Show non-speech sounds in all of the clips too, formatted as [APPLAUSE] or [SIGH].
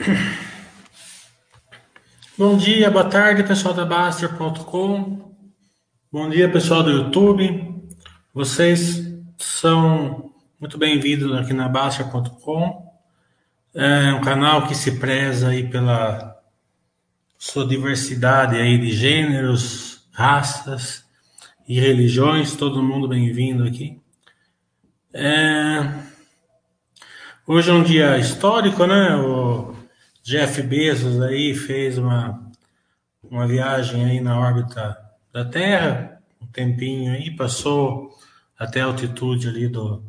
[COUGHS] Bom dia, boa tarde, pessoal da Baster.com. Bom dia, pessoal do YouTube. Vocês são muito bem-vindos aqui na Baster.com. É um canal que se preza aí pela sua diversidade aí de gêneros, raças e religiões. Todo mundo bem-vindo aqui. É... Hoje é um dia histórico, né? O Jeff Bezos aí fez uma, uma viagem aí na órbita da Terra, um tempinho aí, passou até a altitude ali do,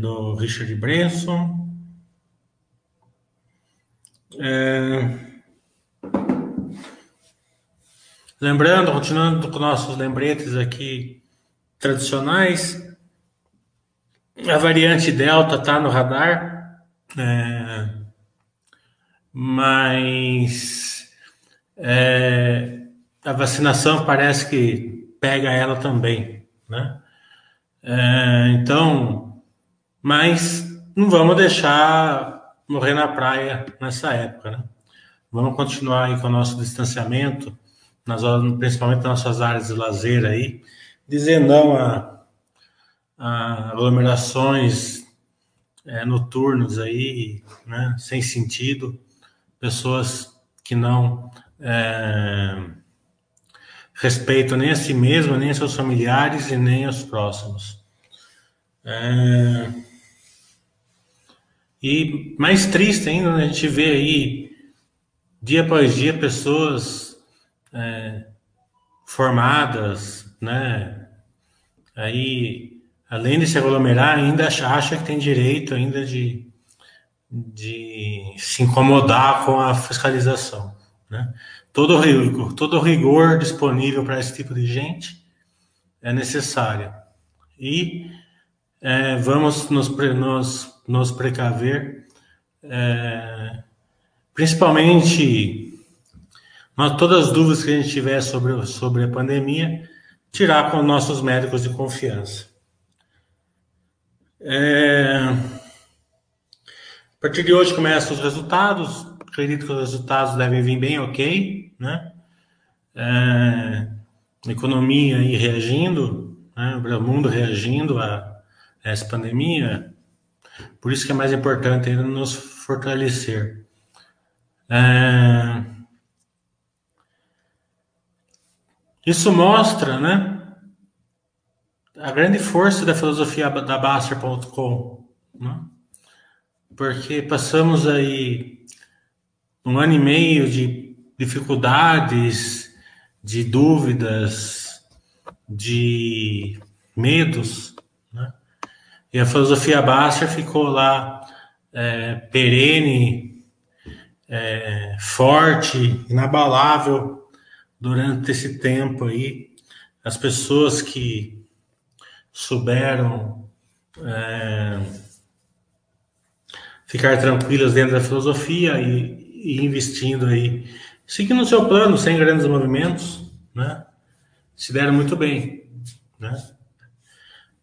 do Richard Branson. É... Lembrando, continuando com nossos lembretes aqui tradicionais, a variante Delta está no radar, é, mas é, a vacinação parece que pega ela também, né? É, então, mas não vamos deixar morrer na praia nessa época, né? Vamos continuar aí com o nosso distanciamento, nas, principalmente nas nossas áreas de lazer aí, dizer não a aglomerações é, noturnas aí, né, sem sentido, pessoas que não é, respeitam nem a si mesma, nem seus familiares e nem os próximos. É, e mais triste ainda, né, a gente vê aí, dia após dia, pessoas é, formadas, né, aí além de se aglomerar, ainda acha que tem direito ainda de, de se incomodar com a fiscalização. Né? Todo, rigor, todo rigor disponível para esse tipo de gente é necessário. E é, vamos nos, nos, nos precaver, é, principalmente todas as dúvidas que a gente tiver sobre, sobre a pandemia, tirar com nossos médicos de confiança. É... A partir de hoje começam os resultados. Acredito que os resultados devem vir bem ok, né? É... Economia aí reagindo, né? o mundo reagindo a essa pandemia. Por isso que é mais importante ainda nos fortalecer. É... Isso mostra, né? a grande força da filosofia da Baster.com, né? Porque passamos aí um ano e meio de dificuldades, de dúvidas, de medos, né? e a filosofia Baster ficou lá é, perene, é, forte, inabalável durante esse tempo aí. As pessoas que souberam é, ficar tranquilas dentro da filosofia e, e, investindo aí, seguindo o seu plano, sem grandes movimentos, né? Se deram muito bem, né?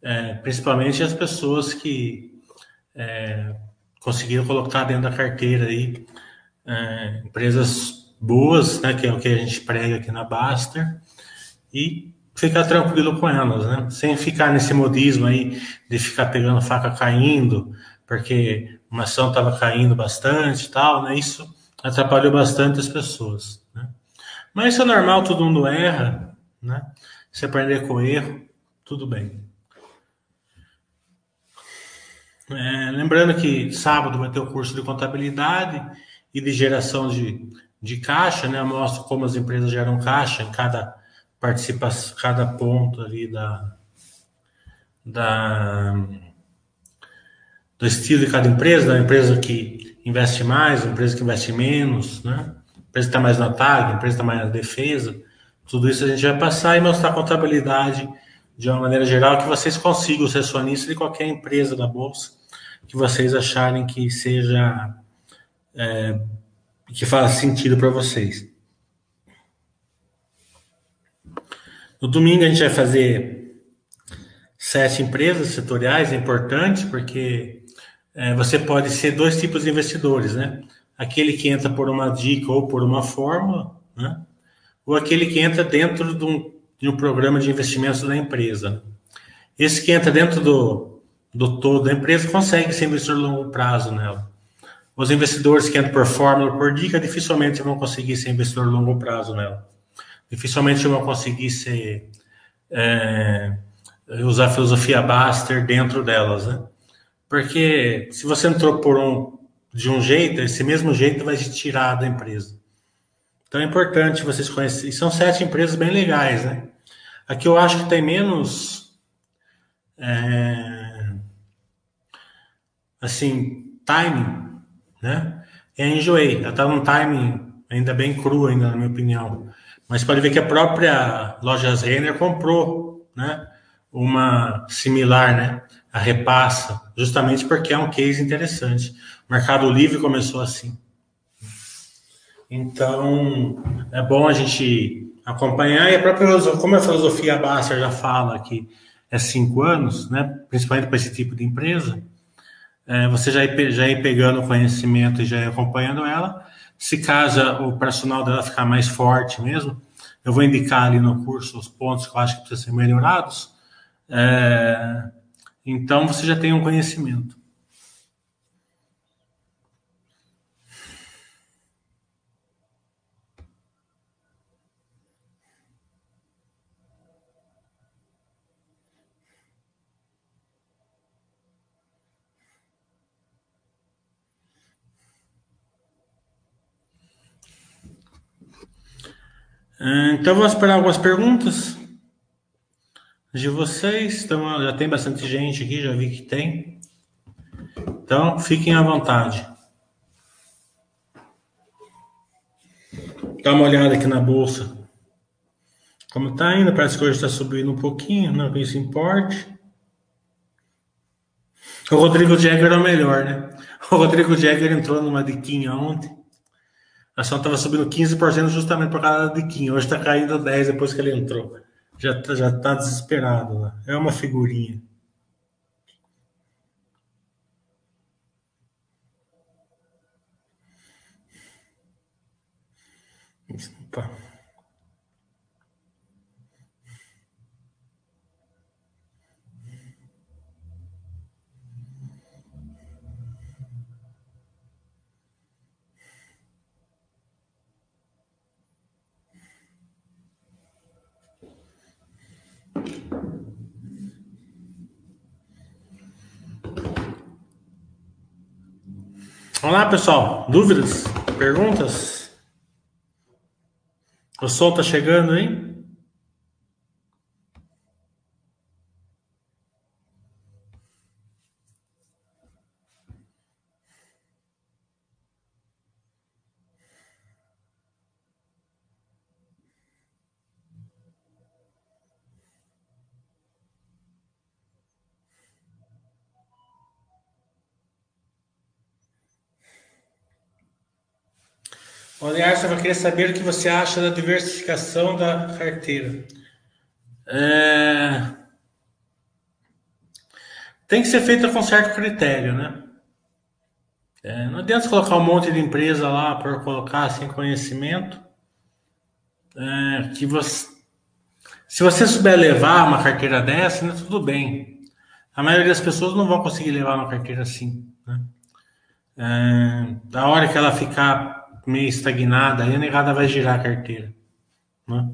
É, principalmente as pessoas que é, conseguiram colocar dentro da carteira aí é, empresas boas, né? Que é o que a gente prega aqui na Baster e ficar tranquilo com elas, né? Sem ficar nesse modismo aí de ficar pegando faca caindo, porque uma ação estava caindo bastante tal, né? Isso atrapalhou bastante as pessoas, né? Mas isso é normal, todo mundo erra, né? Se aprender com erro, tudo bem. É, lembrando que sábado vai ter o curso de contabilidade e de geração de, de caixa, né? Eu mostro como as empresas geram caixa em cada participa cada ponto ali da, da do estilo de cada empresa, da empresa que investe mais, empresa que investe menos, né? Empresa que está mais na tag, empresa que está mais na defesa. Tudo isso a gente vai passar e mostrar a contabilidade de uma maneira geral que vocês consigam ser acionistas de qualquer empresa da bolsa que vocês acharem que seja é, que faça sentido para vocês. No domingo a gente vai fazer sete empresas setoriais, é importante, porque é, você pode ser dois tipos de investidores, né? aquele que entra por uma dica ou por uma fórmula, né? ou aquele que entra dentro de um, de um programa de investimentos da empresa. Esse que entra dentro do, do todo da empresa consegue ser investidor a longo prazo nela. Os investidores que entram por fórmula ou por dica dificilmente vão conseguir ser investidor a longo prazo nela. Dificilmente vão conseguir ser é, usar a filosofia Baster dentro delas, né? Porque se você entrou por um de um jeito, esse mesmo jeito vai te tirar da empresa. Então é importante vocês conhecerem. São sete empresas bem legais, né? Aqui eu acho que tem menos. É, assim, timing, né? É Enjoei. Ela está num timing ainda bem cru, ainda, na minha opinião. Mas pode ver que a própria Lojas Renner comprou, né? Uma similar, né? A repassa, justamente porque é um case interessante. O Mercado Livre começou assim. Então, é bom a gente acompanhar. E a própria como a filosofia Basser já fala que é cinco anos, né? principalmente para esse tipo de empresa, é, você já ir, já ir pegando conhecimento e já ir acompanhando ela. Se caso o personal dela ficar mais forte mesmo, eu vou indicar ali no curso os pontos que eu acho que precisam ser melhorados. É, então, você já tem um conhecimento. Ah, então, vou esperar algumas perguntas de vocês. Então, já tem bastante gente aqui, já vi que tem. Então, fiquem à vontade. Dá uma olhada aqui na bolsa. Como está indo? Parece que hoje está subindo um pouquinho, não que isso importe. O Rodrigo Jagger é o melhor, né? O Rodrigo Jagger entrou numa diquinha ontem. A ação estava subindo 15% justamente por causa da diquinha. Hoje está caindo 10% depois que ele entrou. Já está já tá desesperado lá. É uma figurinha. Opa. Olá, pessoal. Dúvidas? Perguntas? O sol tá chegando, hein? Aliás, eu queria saber o que você acha da diversificação da carteira. É... Tem que ser feita com certo critério, né? É, não adianta colocar um monte de empresa lá por colocar sem conhecimento. É, que você, se você souber levar uma carteira dessa, né, tudo bem. A maioria das pessoas não vão conseguir levar uma carteira assim. Né? É, da hora que ela ficar meio estagnada, aí a negada vai girar a carteira. Né?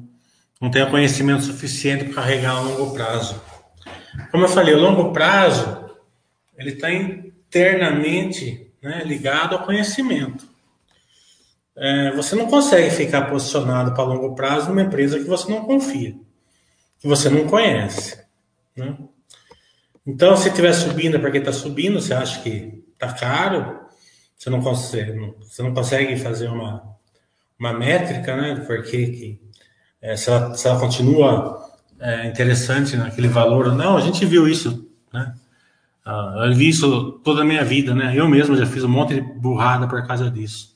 Não tem conhecimento suficiente para carregar a longo prazo. Como eu falei, o longo prazo ele está internamente né, ligado ao conhecimento. É, você não consegue ficar posicionado para longo prazo numa empresa que você não confia, que você não conhece. Né? Então, se estiver subindo é porque está subindo, você acha que está caro, você não consegue, você não consegue fazer uma, uma métrica, né? Porque que, é, se, ela, se ela continua é, interessante naquele valor. Não, a gente viu isso, né? Ah, eu vi isso toda a minha vida, né? Eu mesmo já fiz um monte de burrada por causa disso.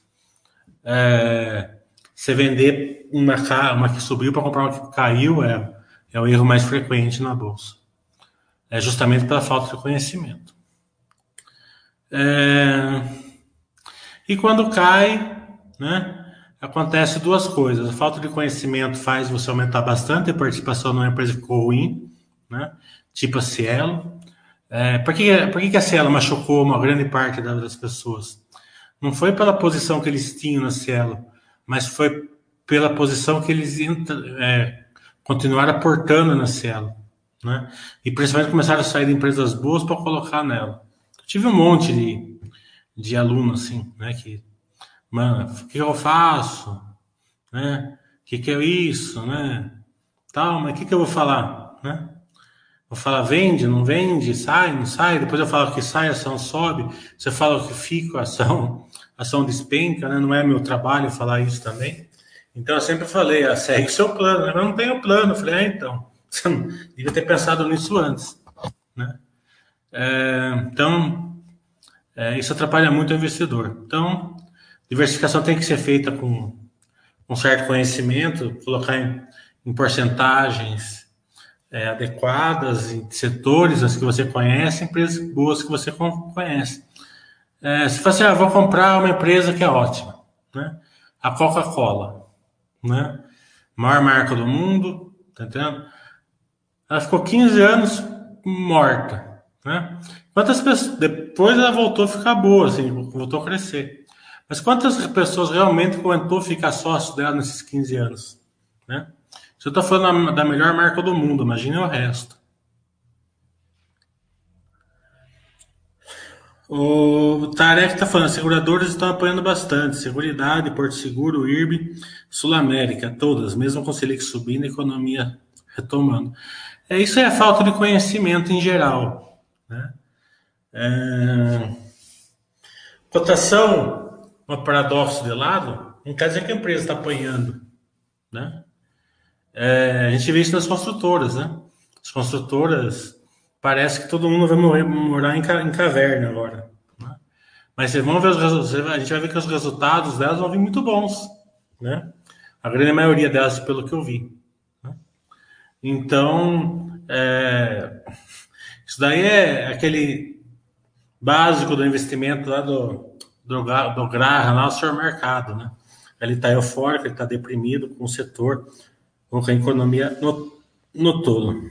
É, você vender uma, uma que subiu para comprar uma que caiu é, é o erro mais frequente na bolsa. É justamente pela falta de conhecimento. É, E quando cai, né, acontece duas coisas. A falta de conhecimento faz você aumentar bastante a participação numa empresa ficou ruim, né, tipo a Cielo. É, por que, por que a Cielo machucou uma grande parte das pessoas? Não foi pela posição que eles tinham na Cielo, mas foi pela posição que eles é, continuaram aportando na Cielo. Né? E principalmente começaram a sair de empresas boas para colocar nela. Eu tive um monte de, de aluno assim, né? Que, mano, o que eu faço? Né? O que, que é isso, né? Tal, mas o que, que eu vou falar, né? Vou falar vende, não vende, sai, não sai. Depois eu falo que sai, a ação sobe. Você fala que fica, a ação, a ação despenca, né? Não é meu trabalho falar isso também. Então eu sempre falei, ah, segue seu plano. Eu não tenho plano. Eu falei, ah, então. [LAUGHS] Você devia ter pensado nisso antes. Né? É, então, é, isso atrapalha muito o investidor. Então, diversificação tem que ser feita com um certo conhecimento, colocar em, em porcentagens é, adequadas, em setores as que você conhece, empresas boas que você conhece. É, se você ah, vou comprar uma empresa que é ótima, né? a Coca-Cola, né? maior marca do mundo, tá entendendo? Ela ficou 15 anos morta, né? Quantas pessoas depois ela voltou a ficar boa, assim, voltou a crescer. Mas quantas pessoas realmente aguentou ficar sócio dela nesses 15 anos, né? Eu estou falando da melhor marca do mundo, imagine o resto. O Tarek está falando, seguradoras estão apoiando bastante. Seguridade, Porto Seguro, IRB, Sul América, todas, mesmo com Selic subindo, economia retomando. É, isso é a falta de conhecimento em geral. Né? É... Cotação, um paradoxo de lado, não quer dizer que a empresa está apanhando. Né? É, a gente vê isso nas construtoras. Né? As construtoras, parece que todo mundo vai morrer, morar em, em caverna agora. Né? Mas vão ver os a gente vai ver que os resultados delas vão vir muito bons. Né? A grande maioria delas, pelo que eu vi. Então, é, isso daí é aquele básico do investimento lá do, do, do Graham, lá no seu mercado, né? Ele está eufórico, ele está deprimido com o setor, com a economia no, no todo.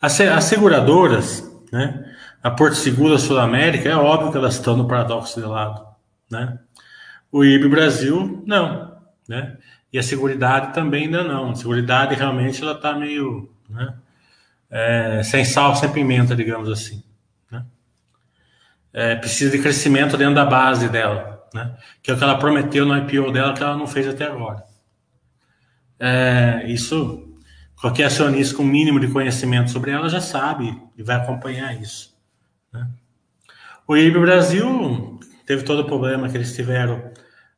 As, as seguradoras, né? A Porto Seguro, a Sul América, é óbvio que elas estão no paradoxo de lado, né? O IB Brasil, não, né? E a Seguridade também ainda não. A Seguridade realmente ela está meio né, é, sem sal, sem pimenta, digamos assim. Né? É, precisa de crescimento dentro da base dela, né? que é o que ela prometeu no IPO dela que ela não fez até agora. É, isso, qualquer acionista com mínimo de conhecimento sobre ela já sabe e vai acompanhar isso. Né? O IB Brasil teve todo o problema que eles tiveram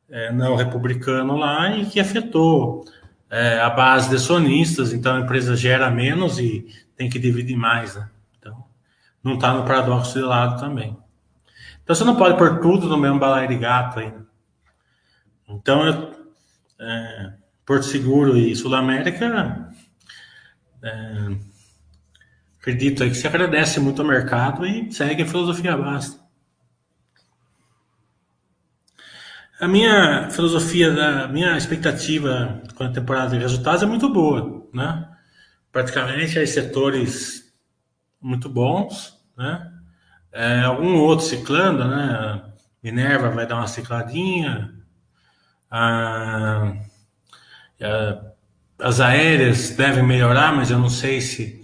é, não republicano lá e que afetou é, a base de sonistas, então a empresa gera menos e tem que dividir mais, né? Então, não está no paradoxo de lado também. Então você não pode pôr tudo no mesmo balaio de gato aí. Então, eu, é, Porto Seguro e Sul América, é, acredito aí que se agradece muito ao mercado e segue a filosofia basta. A minha filosofia, a minha expectativa com a temporada de resultados é muito boa, né? Praticamente aí setores muito bons, né? É, algum outro ciclando, né? Minerva vai dar uma cicladinha, a, a, as aéreas devem melhorar, mas eu não sei se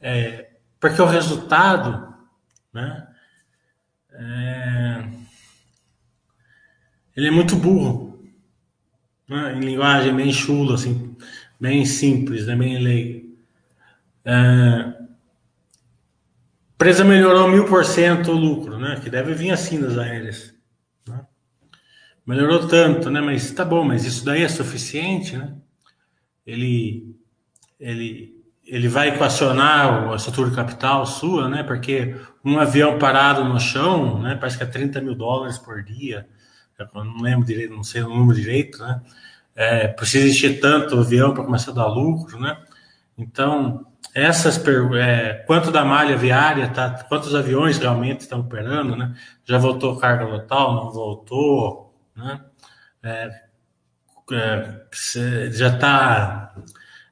é, porque o resultado, né? É, ele é muito burro, né? em linguagem bem chula, assim, bem simples, né? bem leigo. É... Empresa melhorou mil por cento o lucro, né? Que deve vir assim nas aéreas. Né? Melhorou tanto, né? Mas tá bom, mas isso daí é suficiente, né? Ele, ele, ele vai equacionar a estrutura capital sua, né? Porque um avião parado no chão, né? Parece que é 30 mil dólares por dia eu não lembro direito, não sei o número direito, né? É, precisa existir tanto avião para começar a dar lucro, né? Então, essas é, quanto da malha viária, tá, quantos aviões realmente estão operando, né? Já voltou carga total, não voltou, né? É, é, já está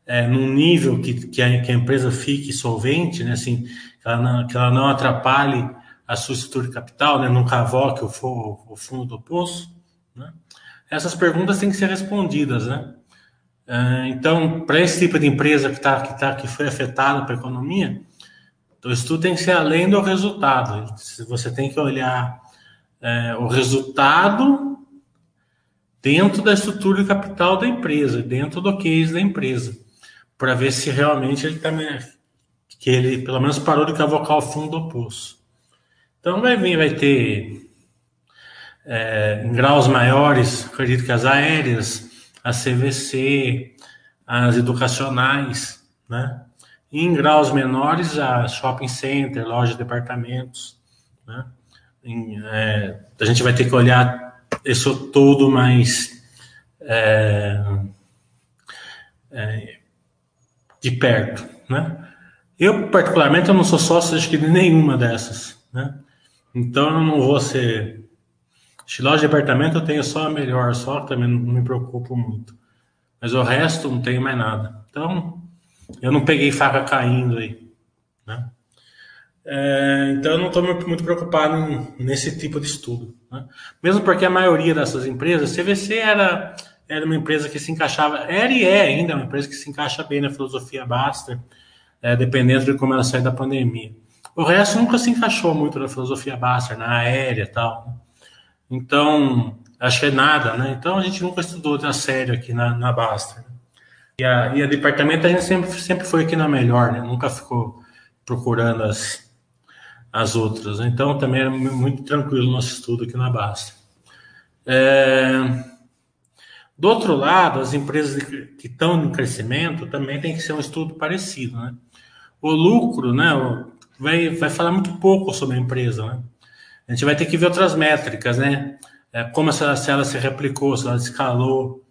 é, num nível que, que, a, que a empresa fique solvente, né? Assim, que ela não, que ela não atrapalhe a sua estrutura de capital, né? Não cavoque o, o fundo do poço, né? Essas perguntas têm que ser respondidas, né? É, então, para esse tipo de empresa que, tá, que, tá, que foi afetada para a economia, o estudo tem que ser além do resultado. Você tem que olhar é, o resultado dentro da estrutura de capital da empresa, dentro do case da empresa, para ver se realmente ele também tá, que ele pelo menos parou de cavocar o fundo do poço. Então vai vir, vai ter é, em graus maiores, acredito que as aéreas, a CVC, as educacionais, né? E em graus menores, a shopping center, lojas de departamentos, né? Em, é, a gente vai ter que olhar isso todo mais é, é, de perto, né? Eu, particularmente, eu não sou sócio de nenhuma dessas, né? Então, eu não vou ser de loja de apartamento eu tenho só a melhor, só também não me preocupo muito. Mas o resto não tenho mais nada. Então, eu não peguei faca caindo aí. Né? É, então, eu não estou muito preocupado nesse tipo de estudo. Né? Mesmo porque a maioria dessas empresas, CVC era, era uma empresa que se encaixava, era e é ainda uma empresa que se encaixa bem na filosofia Baster, é, dependendo de como ela sai da pandemia. O resto nunca se encaixou muito na filosofia Baster, na aérea e tal. Né? Então, acho que é nada, né? Então a gente nunca estudou a sério aqui na, na Basta. E, a, e a departamento a gente sempre, sempre foi aqui na melhor, né? Nunca ficou procurando as, as outras. Então também é muito tranquilo o nosso estudo aqui na Basta. É... Do outro lado, as empresas que estão em crescimento também tem que ser um estudo parecido, né? O lucro, né? Vai, vai falar muito pouco sobre a empresa, né? A gente vai ter que ver outras métricas, né? É, como essa, ela se replicou, se ela escalou,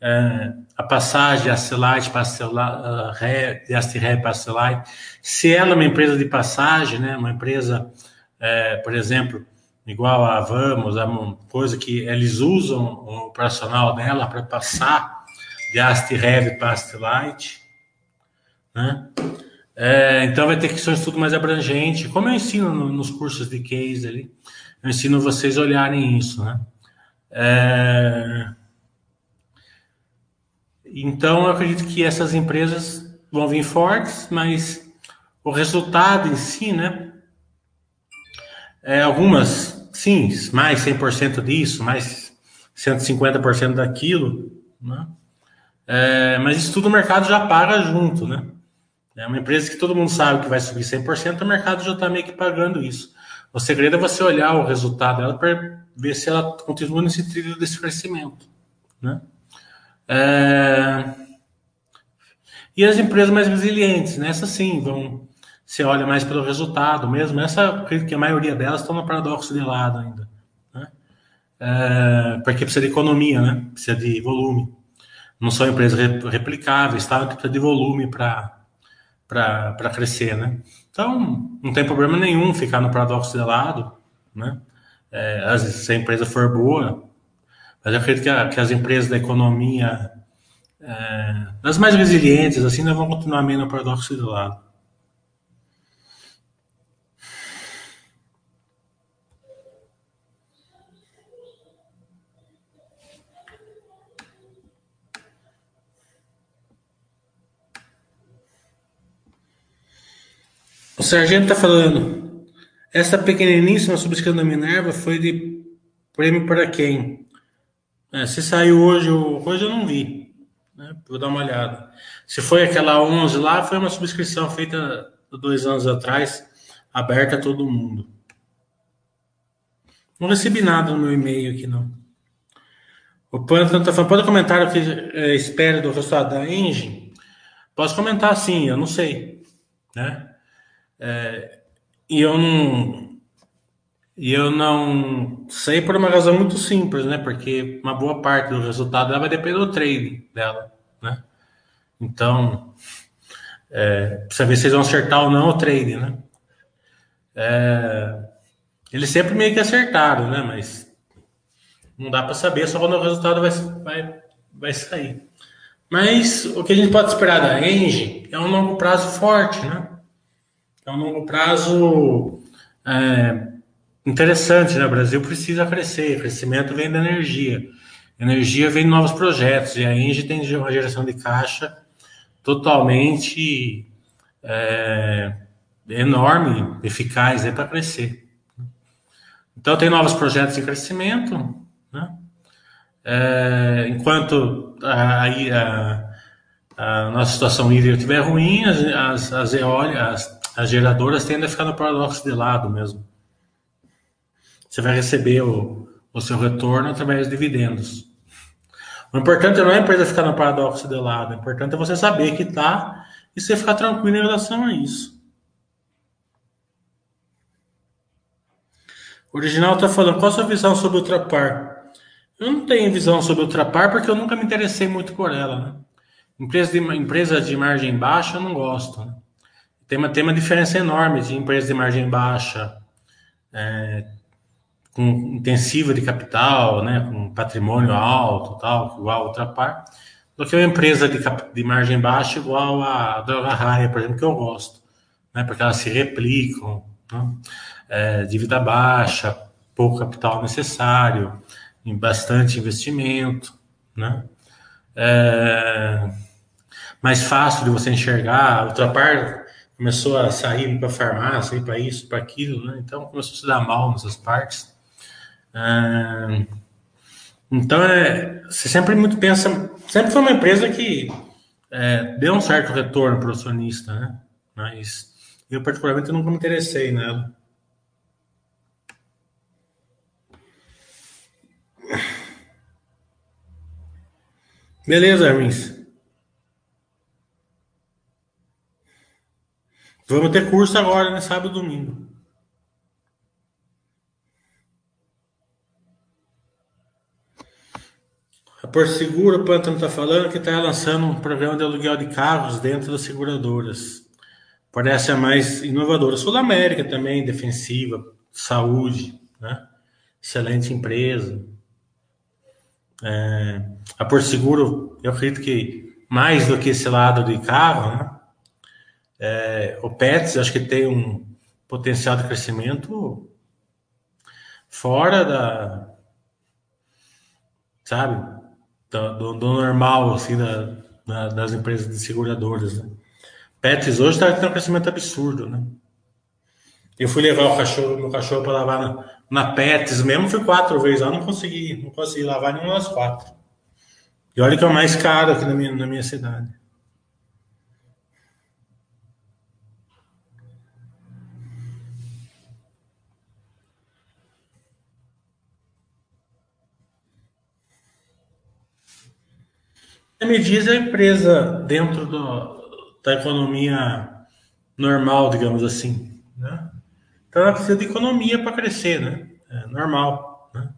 é, a passagem de Acelight para Acelight, de Astré para Acelight, se ela é uma empresa de passagem, né? Uma empresa, é, por exemplo, igual a Vamos, é uma coisa que eles usam o operacional dela para passar de Astré para Astrelight, né? É, então vai ter que ser um estudo mais abrangente, como eu ensino no, nos cursos de case ali, eu ensino vocês a olharem isso, né? É, então eu acredito que essas empresas vão vir fortes, mas o resultado em si, né? É, algumas, sim, mais 100% disso, mais 150% daquilo, né? É, mas isso tudo o mercado já paga junto, né? É uma empresa que todo mundo sabe que vai subir 100%, o mercado já está meio que pagando isso. O segredo é você olhar o resultado dela para ver se ela continua nesse trilho desse crescimento. Né? É... E as empresas mais resilientes, né? sim, vão. Você olha mais pelo resultado mesmo. Essa, acredito que a maioria delas estão no paradoxo de lado ainda. Né? É... Porque precisa de economia, né? precisa de volume. Não são empresas replicáveis, tá? precisa de volume para para crescer, né? Então, não tem problema nenhum ficar no paradoxo de lado, né? É, se a empresa for boa, mas eu acredito que, a, que as empresas da economia, é, das mais resilientes, assim, não vão continuar meio no paradoxo de lado. O sargento está falando. Essa pequeniníssima subscrição da Minerva foi de prêmio para quem? É, se saiu hoje, hoje eu não vi. Né? Vou dar uma olhada. Se foi aquela 11 lá, foi uma subscrição feita dois anos atrás, aberta a todo mundo. Não recebi nada no meu e-mail aqui, não. O Pantano está falando, pode comentar o que é, espera do resultado da Engine? Posso comentar sim, eu não sei. Né? É, e eu não. E eu não sei por uma razão muito simples, né? Porque uma boa parte do resultado dela vai depender do trade dela, né? Então, É, precisa ver se eles vão acertar ou não o trade, né? É, eles sempre meio que acertaram, né? Mas não dá para saber só quando o resultado vai, vai, vai sair. Mas o que a gente pode esperar da Engie é um longo prazo forte, né? É um longo prazo é, interessante, né? O Brasil precisa crescer, crescimento vem da energia. Energia vem de novos projetos, e a Engie tem uma geração de caixa totalmente é, enorme, eficaz para crescer. Então tem novos projetos em crescimento, né? É, enquanto a, a, a, nossa situação hídrica estiver ruim, as, as, eólicas, as, as geradoras tendem a ficar no paradoxo de lado mesmo. Você vai receber o, o seu retorno através de dividendos. O importante não é a empresa ficar no paradoxo de lado, o importante é você saber que está e você ficar tranquilo em relação a isso. O original está falando, qual a sua visão sobre o Ultrapar? Eu não tenho visão sobre o Ultrapar porque eu nunca me interessei muito por ela. Né? Empresa, de, empresa de margem baixa eu não gosto. Né? Tem, uma, tem uma diferença enorme de empresa de margem baixa, é, com intensiva de capital, né, com patrimônio alto, tal, igual a Ultrapar, do que uma empresa de, de margem baixa igual a Droga Raia, por exemplo, que eu gosto, né, porque elas se replicam, né, é, dívida baixa, pouco capital necessário, em bastante investimento, né? É, mais fácil de você enxergar. Ultrapar começou a sair para farmácia, ir para isso, para aquilo, né? Então começou a se dar mal nessas partes. É, então é, você sempre muito pensa, sempre foi uma empresa que é, deu um certo retorno para o acionista, né? Mas eu particularmente nunca me interessei nela. Beleza, Hermes. Vamos ter curso agora, né? Sábado e domingo. A Porto Seguro, o Pântano está falando que está lançando um programa de aluguel de carros dentro das seguradoras. Parece a mais inovadora. Sul América também, defensiva, saúde, né? Excelente empresa. É, a Porto Seguro, eu acredito que mais do que esse lado de carro, né? É, o Pets, acho que tem um potencial de crescimento fora da, sabe, do, do normal, assim, da, da, das empresas de seguradoras, né? Pets hoje está tendo um crescimento absurdo, né? Eu fui levar o cachorro, meu cachorro para lavar na, na Pets mesmo, fui quatro vezes lá, não consegui, não consegui lavar nenhuma das quatro. E olha que é o mais caro aqui na minha, na minha cidade. Me diz a empresa dentro do, da economia normal, digamos assim, né? Então ela precisa de economia para crescer, né? É normal. Né?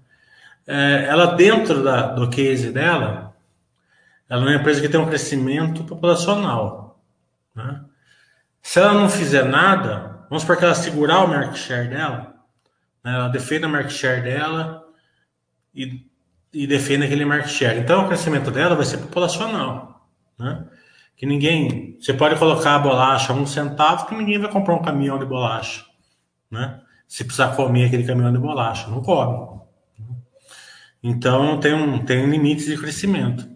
É, ela dentro da, do case dela, ela é uma empresa que tem um crescimento populacional. Né? Se ela não fizer nada, vamos supor que ela segurar o market share dela, né? ela defenda o market share dela e, e defenda aquele market share. Então o crescimento dela vai ser populacional. Né? Que ninguém. Você pode colocar a bolacha a um centavo que ninguém vai comprar um caminhão de bolacha né? Se precisar comer aquele caminhão de bolacha, não come. Então tem um, tem um limite de crescimento.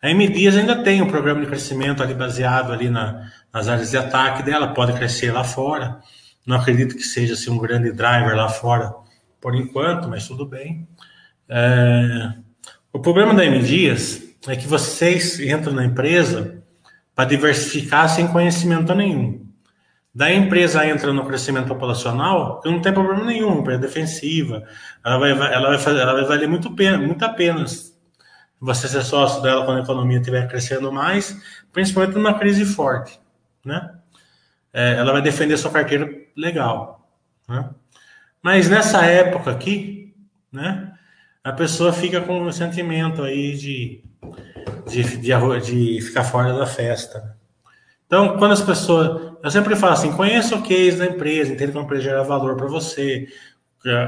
A M Dias ainda tem um programa de crescimento ali baseado ali na, nas áreas de ataque dela, pode crescer lá fora. Não acredito que seja assim, um grande driver lá fora por enquanto, mas tudo bem. É... O problema da M Dias é que vocês entram na empresa para diversificar sem conhecimento nenhum. Da empresa entra no crescimento populacional, não tem problema nenhum, é defensiva, ela vai, ela vai, fazer, ela vai valer muito, pena, muito a pena você ser sócio dela quando a economia estiver crescendo mais, principalmente numa crise forte, né? É, ela vai defender sua carteira legal, né? Mas nessa época aqui, né? A pessoa fica com o sentimento aí de, de, de, de ficar fora da festa. Então, quando as pessoas. Eu sempre falo assim: conheça o case da empresa, entenda como a empresa gera valor para você,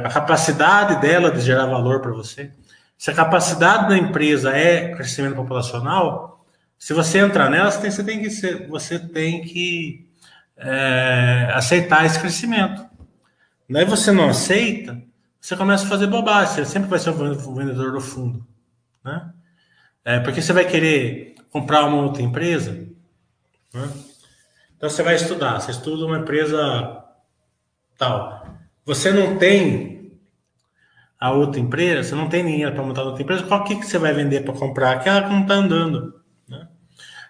a capacidade dela de gerar valor para você. Se a capacidade da empresa é crescimento populacional, se você entrar nela, você tem, você tem que, ser, você tem que é, aceitar esse crescimento. Daí você não aceita, você começa a fazer bobagem. Você sempre vai ser o vendedor do fundo. Né? É, porque você vai querer comprar uma outra empresa. Né? Então você vai estudar. Você estuda uma empresa tal. Você não tem a outra empresa, você não tem dinheiro para montar outra empresa, qual que, que você vai vender para comprar? Aquela que não está andando. Né?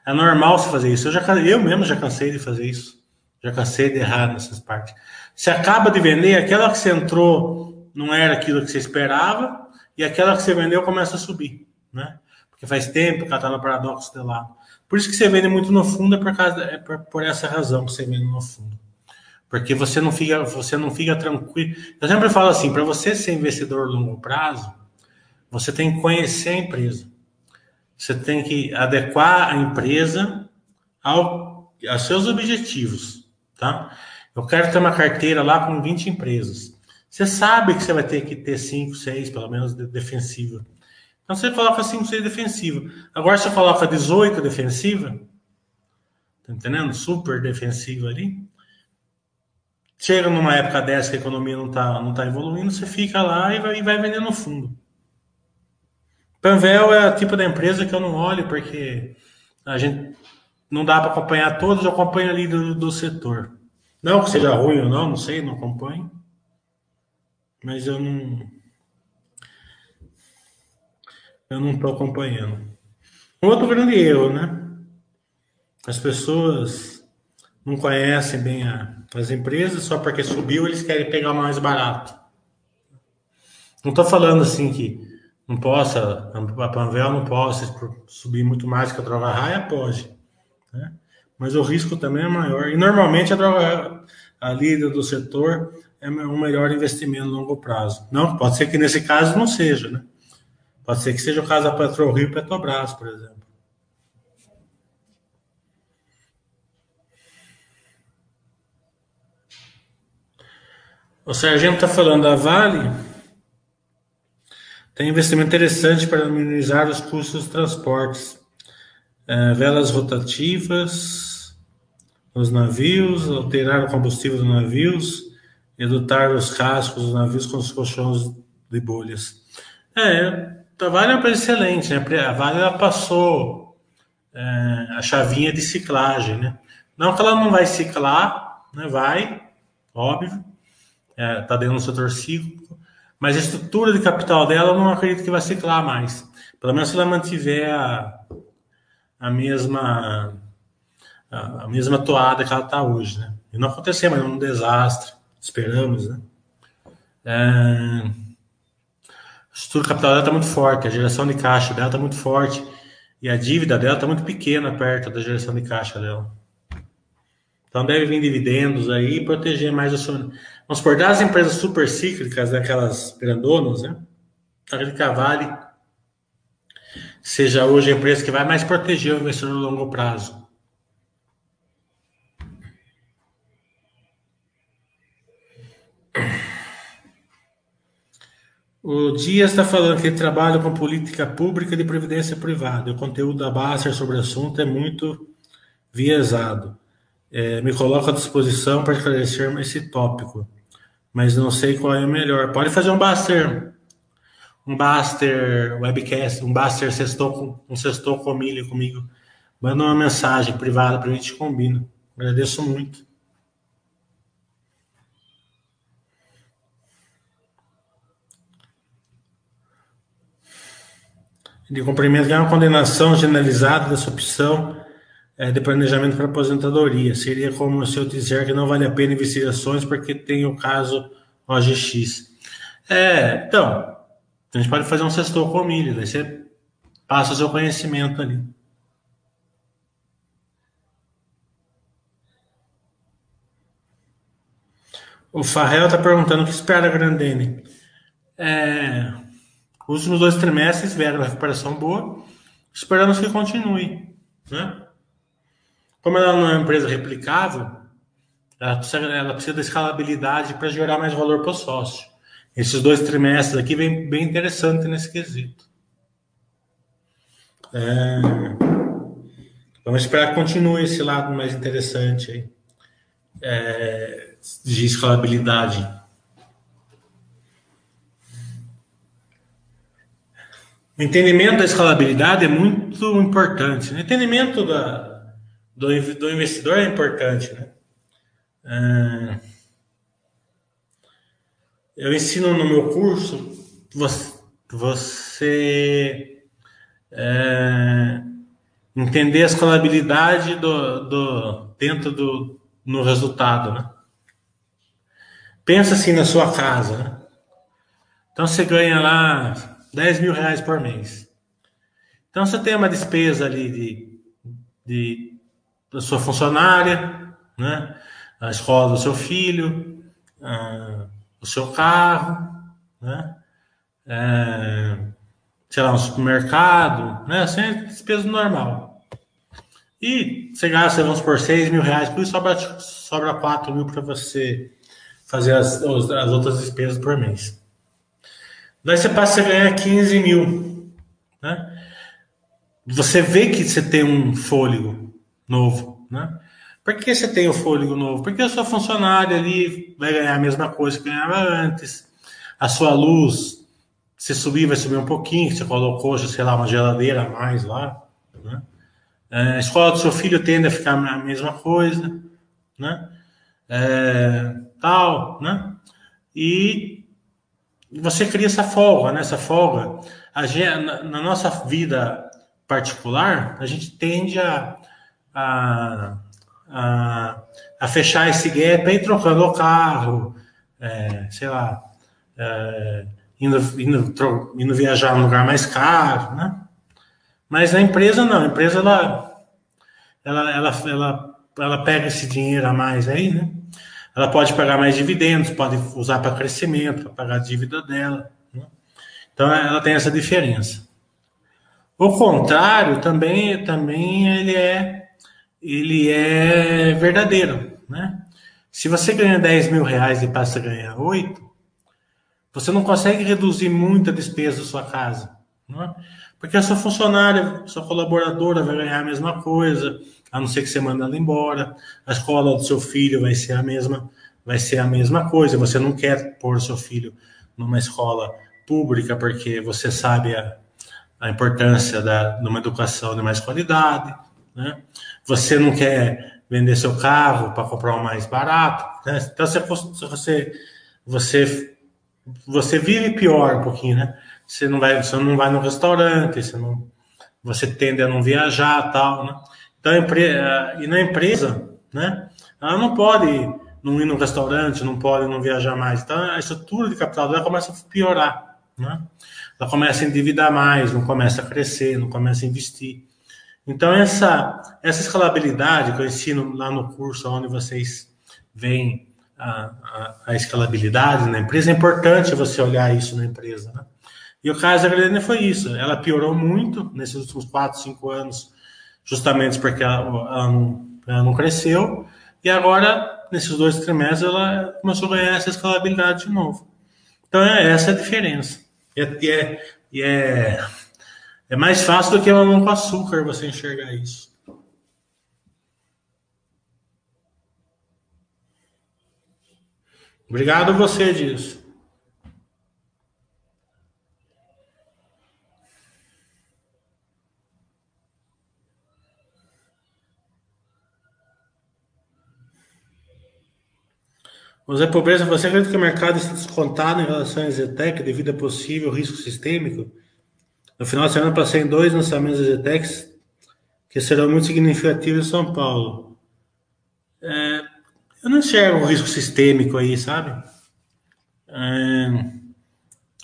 É normal você fazer isso. Eu, já, eu mesmo já cansei de fazer isso. Já cansei de errar nessas partes. Você acaba de vender, aquela que você entrou não era aquilo que você esperava, e aquela que você vendeu começa a subir. Né? Porque faz tempo que ela está no paradoxo de lado. Por isso que você vende muito no fundo, é por, causa, é por, por essa razão que você vende no fundo. Porque você não fica, você não fica tranquilo. Eu sempre falo assim, para você ser investidor longo prazo, você tem que conhecer a empresa. Você tem que adequar a empresa ao, aos seus objetivos, tá? Eu quero ter uma carteira lá com 20 empresas. Você sabe que você vai ter que ter 5, 6, pelo menos, de defensiva. Então você coloca 5, 6 defensiva. Agora você coloca 18 defensiva. Tá entendendo? Super defensiva ali. Chega numa época dessa que a economia não está não tá evoluindo, você fica lá e vai, e vai vendendo no fundo. Panvel é o tipo da empresa que eu não olho porque a gente não dá para acompanhar todos, eu acompanho ali do, do setor. Não que seja ruim ou não, não sei, não acompanho. Mas eu não eu não estou acompanhando. Um outro grande erro, né? As pessoas não conhecem bem a, as empresas, só porque subiu eles querem pegar mais barato. Não estou falando assim que não possa, a Panvel não possa subir muito mais que a droga raia, pode. Né? Mas o risco também é maior. E normalmente a droga, a líder do setor é um melhor investimento a longo prazo. Não, pode ser que nesse caso não seja, né? Pode ser que seja o caso da PetroRio e Petrobras, por exemplo. O Sargento está falando da Vale. Tem investimento interessante para minimizar os custos dos transportes. É, velas rotativas nos navios, alterar o combustível dos navios, redutar os cascos dos navios com os colchões de bolhas. É, a Vale é excelente, né? A Vale ela passou é, a chavinha de ciclagem, né? Não que ela não vai ciclar, né? Vai, óbvio, é, tá dentro do setor cíclico, mas a estrutura de capital dela eu não acredito que vai ciclar mais. Pelo menos se ela mantiver a, a mesma a, a mesma toada que ela está hoje, né? E não aconteceu, mas é um desastre. Esperamos, né? É, estrutura capital dela está muito forte, a geração de caixa dela está muito forte e a dívida dela está muito pequena perto da geração de caixa dela. Então deve vir dividendos aí e proteger mais o seu. Vamos supor, das empresas super cíclicas, aquelas grandonas, né? Acredito que a seja hoje a empresa que vai mais proteger o investidor no longo prazo. O Dias está falando que ele trabalha com política pública de previdência privada. O conteúdo da Baster sobre o assunto é muito viesado. É, me coloco à disposição para esclarecer esse tópico, mas não sei qual é o melhor. Pode fazer um Baster, um Baster webcast, um Baster sextou, um sextou com milho comigo. Manda uma mensagem privada para a gente combina. Agradeço muito. De cumprimento que é uma condenação generalizada dessa opção é, de planejamento para aposentadoria. Seria como se eu disser que não vale a pena investir ações porque tem o caso OGX. É, então, a gente pode fazer um sextor com milho, daí você passa o seu conhecimento ali. O Farrell está perguntando o que espera a Grandene. É, os últimos dois trimestres vieram uma recuperação boa, esperamos que continue. Né? como ela não é uma empresa replicável, ela precisa, ela precisa da escalabilidade para gerar mais valor para o sócio. Esses dois trimestres aqui vem bem interessante nesse quesito. É, vamos esperar que continue esse lado mais interessante aí, é, de escalabilidade. O entendimento da escalabilidade é muito importante. O entendimento da, do, do investidor é importante. Né? É, eu ensino no meu curso você, você é, entender a escalabilidade do, do, dentro do no resultado. Né? Pensa assim na sua casa. Né? Então você ganha lá 10 mil reais por mês. Então você tem uma despesa ali de, de da sua funcionária, né? a escola do seu filho, o seu carro, né? É, sei lá, um supermercado, né? Assim é despesa normal. E você gasta, vamos por 6 mil reais, por isso sobra, sobra 4 mil para você fazer as, as outras despesas por mês. Daí você passa a ganhar 15 mil. Né? Você vê que você tem um fôlego novo. Né? Por que você tem o fôlego novo? Porque a sua funcionária ali vai ganhar a mesma coisa que ganhava antes. A sua luz, se subir, vai subir um pouquinho. Você colocou, sei lá, uma geladeira a mais lá. Né? É, a escola do seu filho tende a ficar a mesma coisa. Né? É, tal, né? E você cria essa folga, né? Essa folga. Gente, na, nossa vida particular, a gente tende a, a, a, a fechar esse gap aí trocando o carro, é, sei lá, é, indo, indo, indo viajar num lugar mais caro, né? Mas a empresa não, a empresa ela, ela, ela, ela, ela pega esse dinheiro a mais aí, né? Ela pode pagar mais dividendos, pode usar para crescimento, para pagar a dívida dela. Né? Então ela tem essa diferença. O contrário também, também ele é ele é verdadeiro, né? Se você ganha 10 mil reais e passa a ganhar 8, você não consegue reduzir muito a despesa da sua casa, não é? Porque a sua funcionária, sua colaboradora vai ganhar a mesma coisa, a não ser que você manda ela embora. A escola do seu filho vai ser a mesma, vai ser a mesma coisa. Você não quer pôr seu filho numa escola pública porque você sabe a, a importância da, de uma educação de mais qualidade, né? Você não quer vender seu carro para comprar um mais barato, né? Então você, você você você vive pior um pouquinho, né? Você não vai, você não vai no restaurante, você não, você tende a não viajar, tal, né? Então, e na empresa, né? Ela não pode não ir no restaurante, não pode não viajar mais. Então, a estrutura de capital dela começa a piorar, né? Ela começa a endividar mais, não começa a crescer, não começa a investir. Então, essa, essa escalabilidade que eu ensino lá no curso, onde vocês veem a, a, a escalabilidade na empresa, é importante você olhar isso na empresa, né? E o caso da Gardenia foi isso. Ela piorou muito nesses últimos 4, 5 anos, justamente porque ela, ela, não, ela, não, cresceu. E agora, nesses dois trimestres, ela começou a ganhar essa escalabilidade de novo. Então, é essa a diferença. É, e é, e é, é mais fácil do que mamão com açúcar você enxergar isso. Obrigado você disso. José Pobreza, você acredita que o mercado está descontado em relação à Zetec devido a possível risco sistêmico? No final de semana passei em dois lançamentos da Zetex que serão muito significativos em São Paulo. É, eu não enxergo um risco sistêmico aí, sabe? É,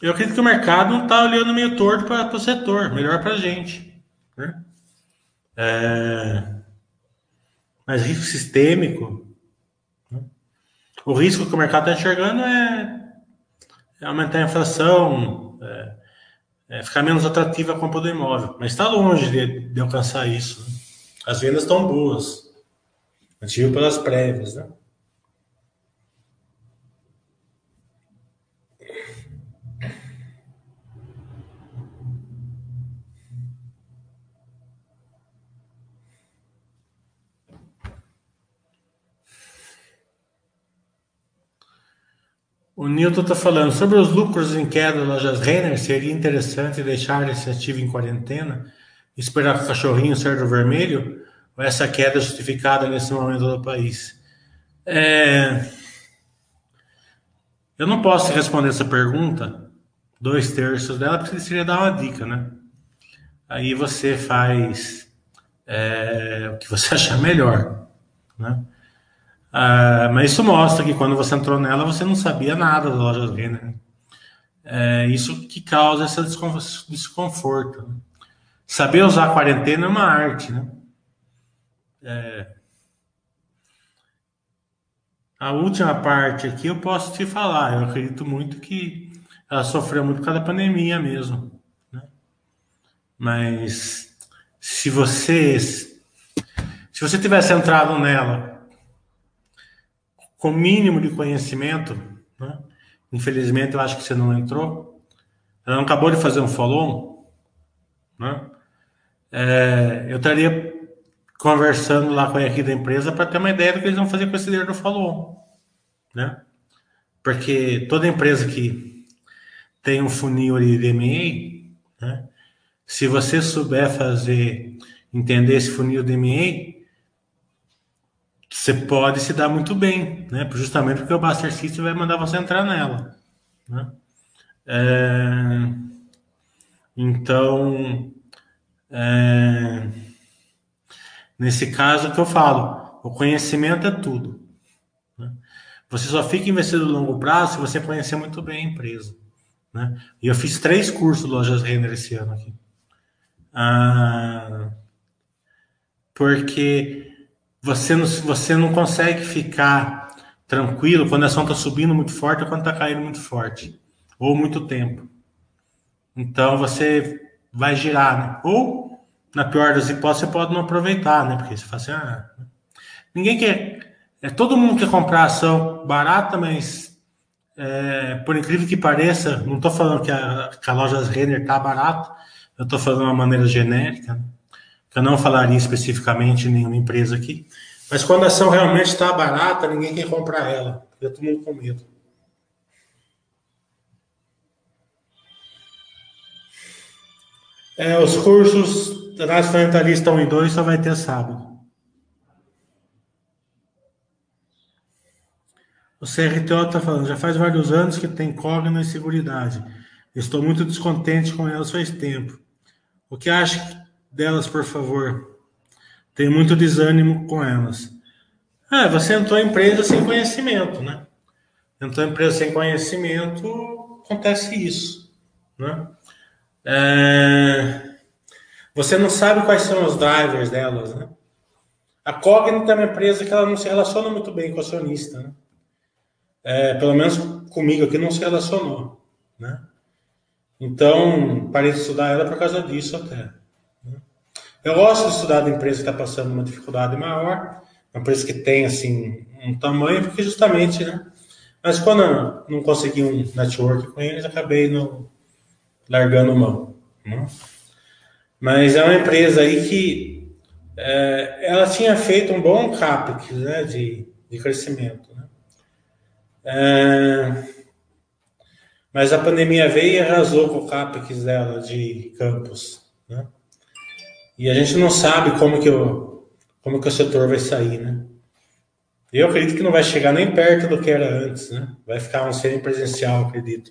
eu acredito que o mercado está olhando meio torto para o setor, melhor para a gente. Né? É, mas risco sistêmico, o risco que o mercado está enxergando é, é, aumentar a inflação, é, é ficar menos atrativa a compra do imóvel. Mas está longe de, de, alcançar isso. Né? As vendas estão boas. A gente viu pelas prévias, né? O Newton está falando sobre os lucros em queda das lojas Renner. Seria interessante deixar esse ativo em quarentena, esperar o cachorrinho sair do vermelho, ou essa queda justificada nesse momento do país? É... Eu não posso responder essa pergunta, dois terços dela, porque seria dar uma dica, né? Aí você faz é, o que você [LAUGHS] achar melhor, né? Uh, mas isso mostra que quando você entrou nela, você não sabia nada da loja Renner. É isso que causa esse desconforto. Né? Saber usar a quarentena é uma arte, né? É... A última parte aqui eu posso te falar. Eu acredito muito que ela sofreu muito por causa da pandemia mesmo. Né? Mas se você se você tivesse entrado nela com mínimo de conhecimento, né? infelizmente eu acho que você não entrou, ela não acabou de fazer um follow né? É, eu estaria conversando lá com a equipe da empresa para ter uma ideia do que eles vão fazer com esse dinheiro do follow né? Porque toda empresa que tem um funil de MA, né? se você souber fazer, entender esse funil de MA, você pode se dar muito bem, né? Justamente porque o Buster System vai mandar você entrar nela, né? É... Então, é... nesse caso que eu falo, o conhecimento é tudo. Né? Você só fica investido no longo prazo se você conhecer muito bem a empresa. Né? E eu fiz três cursos lojas Renner esse ano aqui. Ah, porque você não, você não consegue ficar tranquilo quando a ação está subindo muito forte ou quando está caindo muito forte, ou muito tempo. Então você vai girar, né? Ou, na pior das hipóteses, você pode não aproveitar, né? Porque você fala assim, ah, ninguém quer. É, todo mundo quer comprar ação barata, mas é, por incrível que pareça, não estou falando que a, que a loja Renner está barata, eu estou falando de uma maneira genérica. Né? Eu não falaria especificamente em nenhuma empresa aqui. Mas quando a ação realmente está barata, ninguém quer comprar ela. Eu todo mundo com medo. É, os cursos da Fundamentalista 1 e 2 só vai ter sábado. O CRTO está falando, já faz vários anos que tem cogna e seguridade. Estou muito descontente com elas faz tempo. O que acha delas, por favor. Tenho muito desânimo com elas. Ah, você entrou em empresa sem conhecimento, né? Entrou em empresa sem conhecimento, acontece isso, né? É... Você não sabe quais são os drivers delas, né? A Cognita é uma empresa que ela não se relaciona muito bem com o acionista, né? É, pelo menos comigo aqui não se relacionou, né? Então, parei de estudar ela por causa disso até. Eu gosto de estudar da empresa que está passando uma dificuldade maior, uma empresa que tem assim um tamanho, porque justamente, né? Mas quando eu não consegui um network com eles, acabei no, largando mão. Né? Mas é uma empresa aí que é, ela tinha feito um bom CAPEX né, de, de crescimento. Né? É, mas a pandemia veio e arrasou com o CAPEX dela de campus. E a gente não sabe como que o, como que o setor vai sair, né? Eu acredito que não vai chegar nem perto do que era antes, né? Vai ficar um semi-presencial, acredito.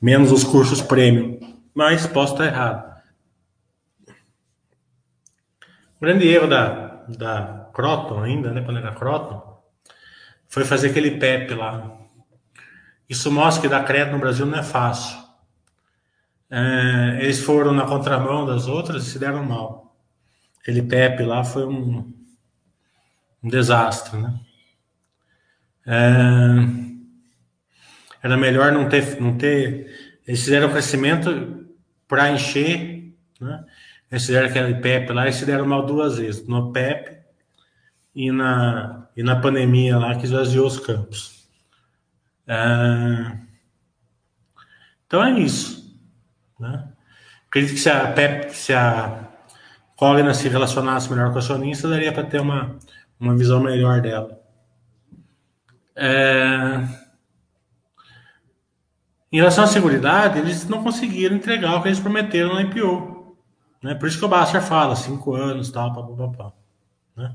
Menos os cursos premium. Mas posso estar errado. O grande erro da, da Croton ainda, né? Quando era Croton, foi fazer aquele PEP lá. Isso mostra que dar crédito no Brasil não é fácil. É, eles foram na contramão das outras e se deram mal. Aquele Pepe lá foi um, um desastre, né? É, era melhor não ter, não ter. Eles fizeram crescimento para encher, né? Eles fizeram aquele PEP lá e se deram mal duas vezes. No PEP e na, e na pandemia lá que esvaziou os campos. É, então é isso. Né? Acredito que se a, Pep, se a Cogna se relacionasse melhor com a acionista, daria para ter uma, uma visão melhor dela. É... Em relação à segurança, eles não conseguiram entregar o que eles prometeram no IPO. Né? Por isso que o Basser fala, cinco anos, tal, papapá. Né?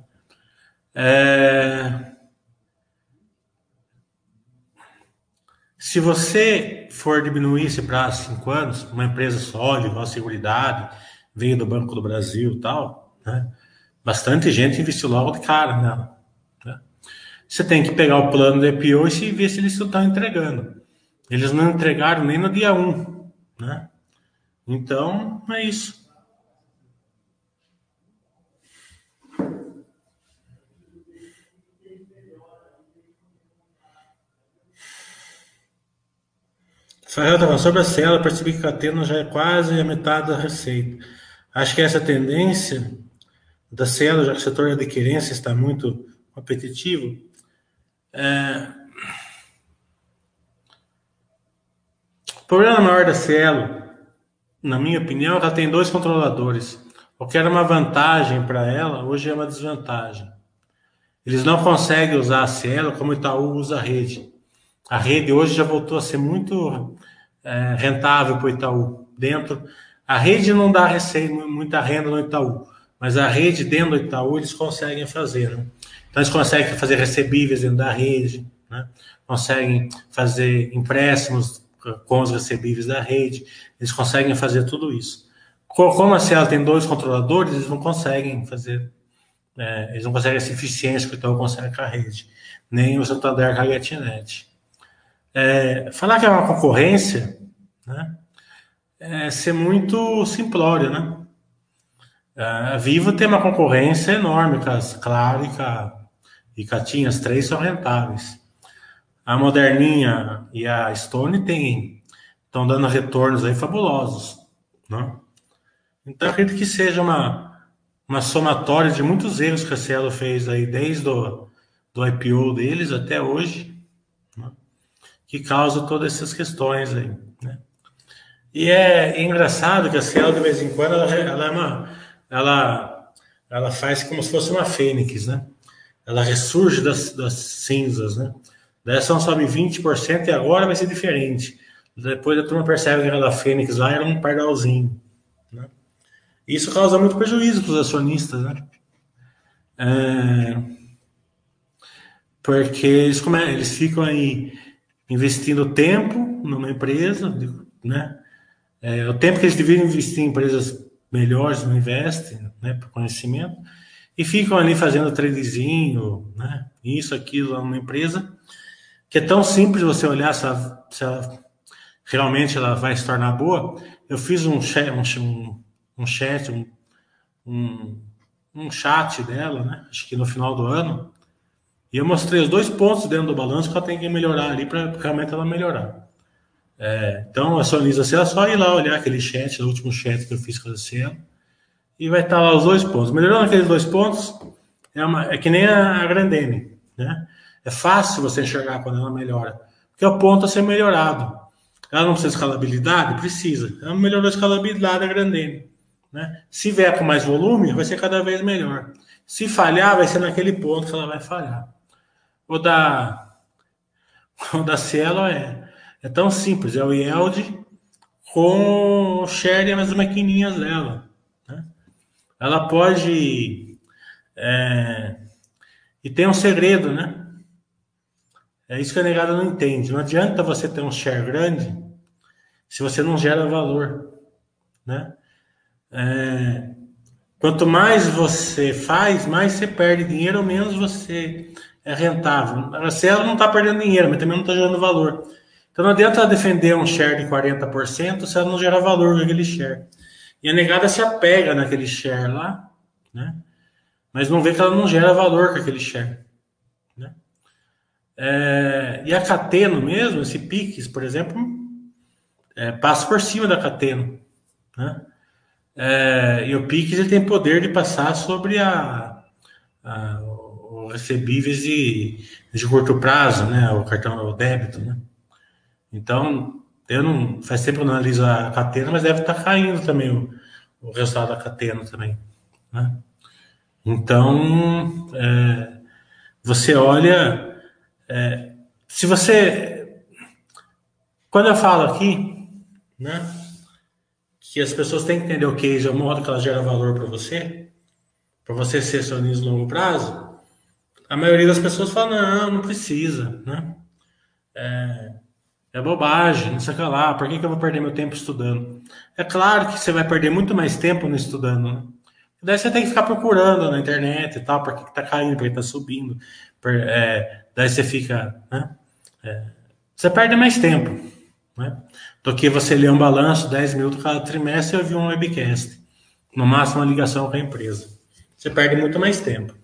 É... Se você for diminuir esse prazo cinco anos, uma empresa sólida, com a seguridade, veio do Banco do Brasil e tal, né? bastante gente investiu logo de cara nela. Né? Você tem que pegar o plano do IPO e ver se eles estão entregando. Eles não entregaram nem no dia 1, né? Então, é isso. Rafael estava sobre a cela, percebi que a Catena já é quase a metade da receita. Acho que essa tendência da Cielo, já que o setor de adquirência está muito competitivo, é... o problema maior da Cielo, na minha opinião, é que ela tem dois controladores. O que era uma vantagem para ela, hoje é uma desvantagem. Eles não conseguem usar a Cielo como o Itaú usa a rede. A rede hoje já voltou a ser muito é, rentável para o Itaú. Dentro, a rede não dá receita, muita renda no Itaú, mas a rede dentro do Itaú eles conseguem fazer. Né? Então eles conseguem fazer recebíveis dentro da rede, né? conseguem fazer empréstimos com os recebíveis da rede, eles conseguem fazer tudo isso. Como a Cielo tem dois controladores, eles não conseguem fazer, é, eles não conseguem essa eficiência que o Itaú consegue com a rede, nem o Santander com a GetNet. É, falar que é uma concorrência, né? É ser muito simplório, né? É, a Vivo tem uma concorrência enorme com as Claro e com e com a TIM, as três são rentáveis. A Moderninha e a Stone têm, estão dando retornos aí fabulosos, né? Então, acredito que seja uma, uma somatória de muitos erros que a Cielo fez aí desde o do IPO deles até hoje? Que causa todas essas questões aí, né? E é, engraçado que a Cielo, de vez em quando, ela, ela é uma ela, ela faz como se fosse uma fênix, né? Ela ressurge das, das cinzas, né? Dessa não sobe 20% e agora vai ser diferente. Depois a turma percebe que aquela fênix lá era um pardalzinho. Né? Isso causa muito prejuízo para os acionistas, né? É... Porque eles, como é, eles ficam aí investindo tempo numa empresa, né? É, o tempo que eles deveriam investir em empresas melhores não investem, né, por conhecimento, e ficam ali fazendo tradezinho, né, isso, aquilo, numa empresa, que é tão simples você olhar se ela, se ela realmente ela vai se tornar boa. Eu fiz um chat, um, um chat, um, um, um chat dela, né, acho que no final do ano, e eu mostrei os dois pontos dentro do balanço que ela tem que melhorar ali para realmente ela melhorar. É, então, a Sonisa é só ir lá olhar aquele chat, o último chat que eu fiz com a Cielo, e vai estar lá os dois pontos. Melhorando aqueles dois pontos, é, uma, é que nem a, a Grandene, né? É fácil você enxergar quando ela melhora, porque é o ponto a ser melhorado. Ela não precisa de escalabilidade? Precisa. Ela melhorou a escalabilidade da Grandene. Né? Se vier com mais volume, vai ser cada vez melhor. Se falhar, vai ser naquele ponto que ela vai falhar. O da, o da Cielo é é tão simples, é o yield com o share nas maquininhas dela. Né? Ela pode. É, e tem um segredo, né? É isso que a negada não entende. Não adianta você ter um share grande se você não gera valor, né? É, quanto mais você faz, mais você perde dinheiro, menos você é rentável. A Cielo não está perdendo dinheiro, mas também não está gerando valor. Então não adianta defender um share de 40% se ela não gerar valor com aquele share. E a negada se apega naquele share lá, né? Mas não vê que ela não gera valor com aquele share. Né? É, e a Cateno mesmo, esse Pix, por exemplo, é, passa por cima da Cateno. Né? É, e o Pix ele tem poder de passar sobre a, a recebíveis de, de curto prazo, né? O cartão o débito, né? Então, eu não faz tempo que analiso a catena, mas deve estar tá caindo também o, o resultado da catena também, né? Então, é, você olha, é, se você, quando eu falo aqui, né, que as pessoas têm que entender o case, é o modo que ela gera valor para você, para você ser acionista no longo prazo, a maioria das pessoas fala, não, não precisa, né? É, é bobagem, não sei o que lá, por que, que eu vou perder meu tempo estudando? É claro que você vai perder muito mais tempo no estudando, né? Daí você tem que ficar procurando na internet e tal, por que, que tá caindo, por que tá subindo. Por, é, daí você fica, né? É, você perde mais tempo, né? Do que você ler um balanço 10 minutos cada trimestre e ouvir um webcast. No máximo uma ligação com a empresa. Você perde muito mais tempo.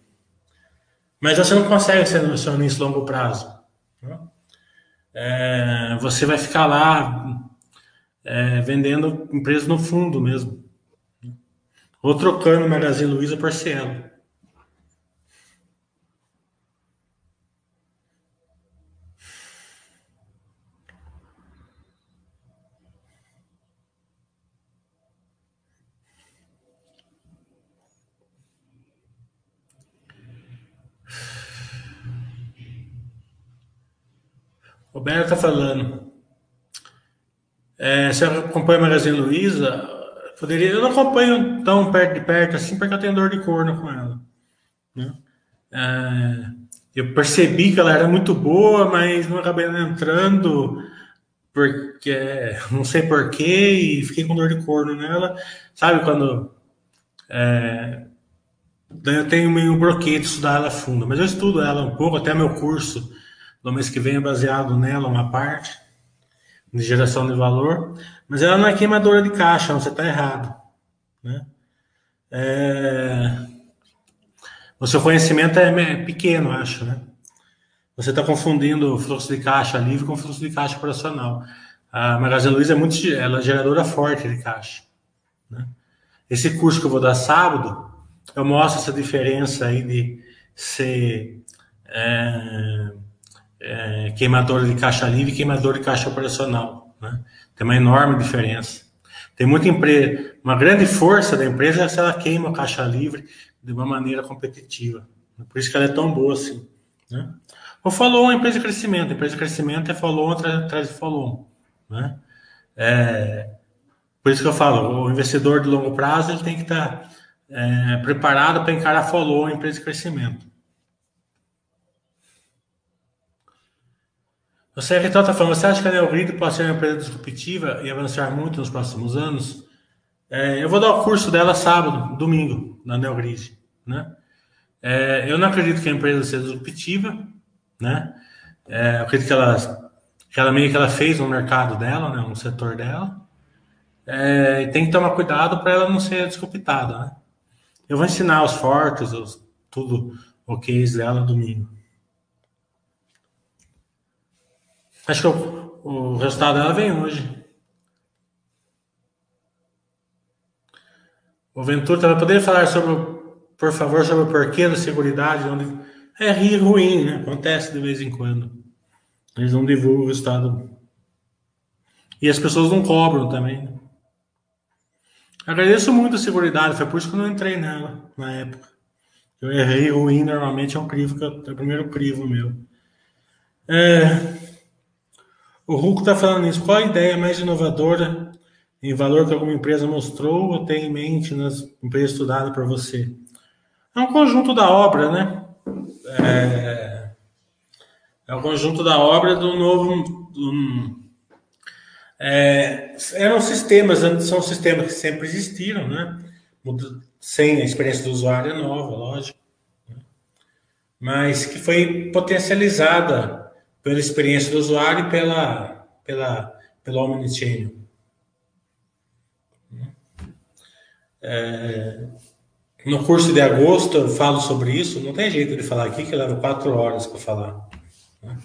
Mas você não consegue ser no nisso longo prazo. Né? É, você vai ficar lá é, vendendo empresas no fundo mesmo. Ou trocando Magazine Luiza por Cielo. Roberto está falando. É, você acompanha o Magazine Luiza? Poderia, eu não acompanho tão perto de perto assim, porque eu tenho dor de corno com ela. Né? É, eu percebi que ela era muito boa, mas não acabei entrando, porque não sei porquê, e fiquei com dor de corno nela. Sabe quando. É, eu tenho meio bloqueio de estudar ela a fundo, mas eu estudo ela um pouco, até meu curso do mês que vem é baseado nela, uma parte de geração de valor, mas ela não é queimadora de caixa, você está errado. Né? É... O seu conhecimento é pequeno, acho, né? Você está confundindo fluxo de caixa livre com fluxo de caixa operacional. A Magazine Luiza é muito, ela é geradora forte de caixa. Né? Esse curso que eu vou dar sábado, eu mostro essa diferença aí de ser é, é, queimadora de caixa livre e queimadora de caixa operacional. Né? Tem uma enorme diferença. Tem muita empresa, uma grande força da empresa é se ela queima a caixa livre de uma maneira competitiva. Por isso que ela é tão boa assim. Né? O follow é empresa de crescimento. Empresa de crescimento é follow atrás de follow né? É, por isso que eu falo, o investidor de longo prazo ele tem que estar é, preparado para encarar follow, empresa de crescimento. O CRTO está falando, você acha que a Neogrid pode ser uma empresa disruptiva e avançar muito nos próximos anos? É, eu vou dar o curso dela sábado, domingo, na Neogrid. Né? É, eu não acredito que a empresa seja disruptiva. Né? É, eu acredito que ela, que ela meio que ela fez um mercado dela, né, um setor dela. É, e tem que tomar cuidado para ela não ser disruptada. Né? Eu vou ensinar os fortes, os, tudo ok dela domingo. Acho que o, o resultado dela vem hoje. O Ventura vai poder falar sobre, por favor, sobre o porquê da segurança, onde é ruim, né? Acontece de vez em quando. Eles não divulgam o resultado. E as pessoas não cobram também. Né? Agradeço muito a segurança, foi por isso que eu não entrei nela na época. Eu errei ruim, normalmente é um crivo, é o primeiro crivo meu. É, o Ruco está falando isso. Qual a ideia mais inovadora em valor que alguma empresa mostrou ou tem em mente nas empresas estudadas por você? É um conjunto da obra, né? É, é conjunto da obra do novo. Do, é, eram sistemas, são sistemas que sempre existiram, né? Sem a experiência do usuário é nova, lógico. Né? Mas que foi potencializada pela experiência do usuário e pela, pela, pelo Omnichannel. É, no curso de agosto eu falo sobre isso, não tem jeito de falar aqui, que leva quatro horas para falar. Né?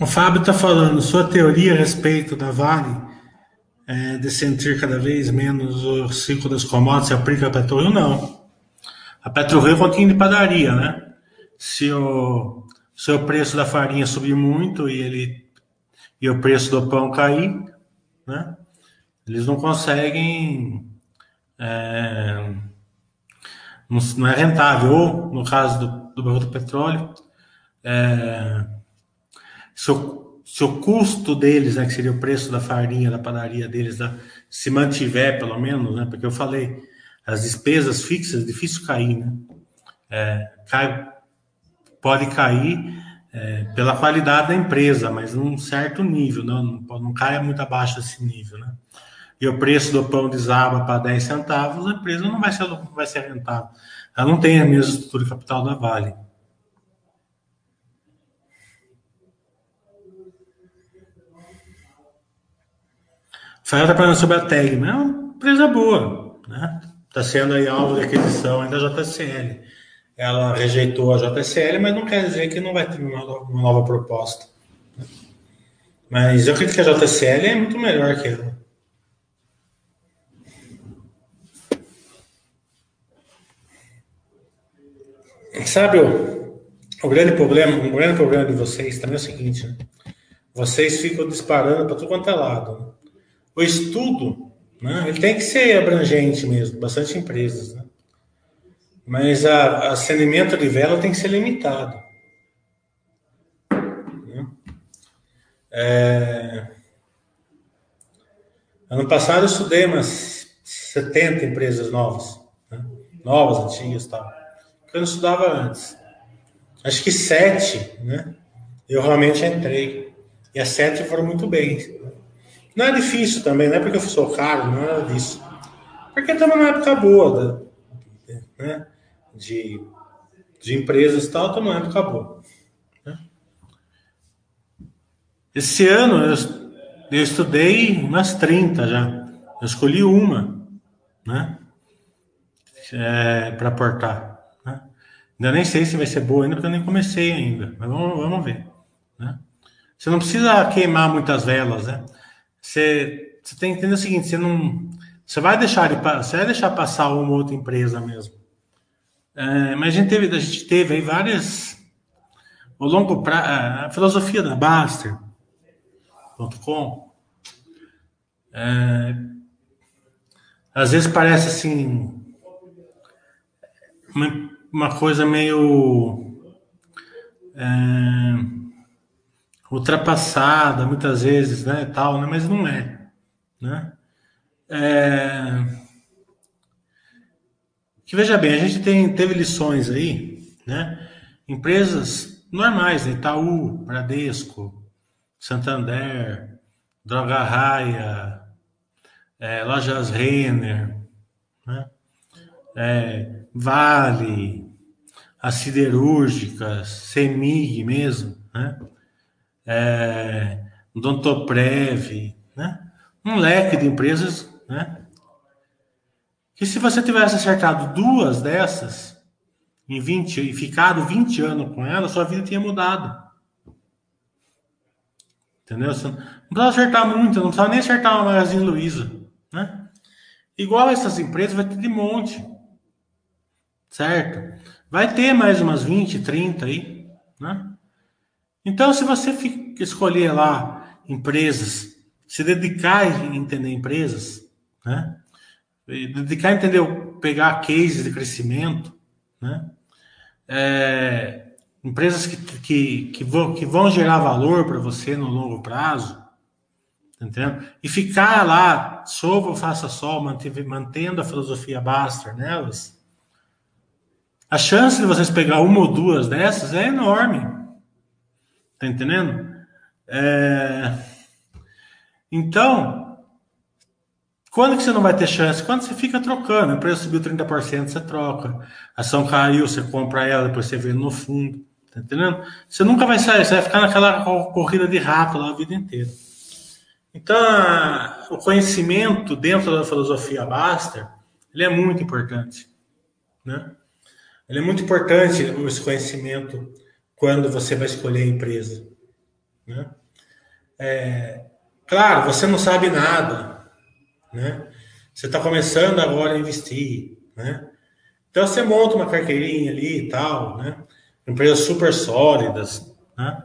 O Fábio está falando, sua teoria a respeito da Vale é, de sentir cada vez menos o ciclo das commodities se aplica a petróleo? Não. A PetroRio é pouquinho de padaria, né? Se o, se o preço da farinha subir muito e, ele, e o preço do pão cair, né? Eles não conseguem... É, não, não é rentável. Ou, no caso do, do, do petróleo, é, se o, se o custo deles, né, que seria o preço da farinha, da padaria deles, se mantiver pelo menos, né, porque eu falei, as despesas fixas, difícil cair, né? É, cai, pode cair é, pela qualidade da empresa, mas num certo nível, não, não, não cai muito abaixo desse nível, né? E o preço do pão desaba para 10 centavos, a empresa não vai ser, vai ser rentável. Ela não tem a mesma estrutura de capital da Vale. Fael está falando sobre a Tegma, é uma empresa boa, né? Está sendo aí alvo de aquisição ainda da JCL. Ela rejeitou a JCL, mas não quer dizer que não vai ter uma, uma nova proposta. Mas eu acredito que a JCL é muito melhor que ela. Sabe o, o grande problema, o grande problema de vocês também é o seguinte, né? Vocês ficam disparando para tudo quanto é lado. Né? o estudo, né, ele tem que ser abrangente mesmo, bastante empresas, né? Mas a, acendimento de vela tem que ser limitado. Né? É... Ano passado eu estudei umas 70 empresas novas, né? novas, antigas e tal. Eu não estudava antes. Acho que sete, né? Eu realmente entrei. E as sete foram muito bem. Não é difícil também, não é porque eu sou caro, não é nada disso. Porque estamos numa época boa né, de, de empresas e tal, estamos numa época boa. Né? Esse ano eu, eu estudei umas 30 já. Eu escolhi uma, né? É, para aportar. Né? Ainda nem sei se vai ser boa ainda, porque eu nem comecei ainda. Mas vamos, vamos ver. Né? Você não precisa queimar muitas velas, né? Você, você tem que entender o seguinte: você não. Você vai deixar, você vai deixar passar uma outra empresa mesmo. É, mas a gente teve, a gente teve aí várias. O longo pra, a filosofia da Baster.com. É, às vezes parece assim. Uma, uma coisa meio. É, ultrapassada muitas vezes, né, tal, né, mas não é, né? É... Que veja bem, a gente tem, teve lições aí, né? Empresas normais, né? Itaú, Bradesco, Santander, Droga Raia, é, Lojas Renner, né? É, Vale, as siderúrgicas, Semig mesmo, né? É, Dontoprev, né? um leque de empresas, né? que se você tivesse acertado duas dessas em 20 e ficado 20 anos com elas, sua vida tinha mudado. Entendeu? Você não precisava acertar muito, não precisava nem acertar uma Magazine Luiza. Né? Igual essas empresas, vai ter de monte. Certo? Vai ter mais umas 20, 30 aí. Né? Então, se você escolher lá empresas, se dedicar a entender empresas, né? dedicar a entender, pegar cases de crescimento, né? É, empresas que, que, que, vão, que vão gerar valor para você no longo prazo, tá entendeu? E ficar lá, sova ou faça sol, mantendo a filosofia Baster nelas, a chance de vocês pegar uma ou duas dessas é enorme. Tá entendendo? É... Então, quando que você não vai ter chance? Quando você fica trocando. A empresa subiu 30%, você troca. A ação caiu, você compra ela, depois você vê no fundo. Tá entendendo? Você nunca vai sair, você vai ficar naquela corrida de rato lá a vida inteira. Então, o conhecimento dentro da filosofia Baster, ele é muito importante. Né? Ele é muito importante esse conhecimento quando você vai escolher a empresa. Né? É, claro, você não sabe nada, né? Você está começando agora a investir, né? Então você monta uma carteirinha ali e tal, né? Empresas super sólidas, né?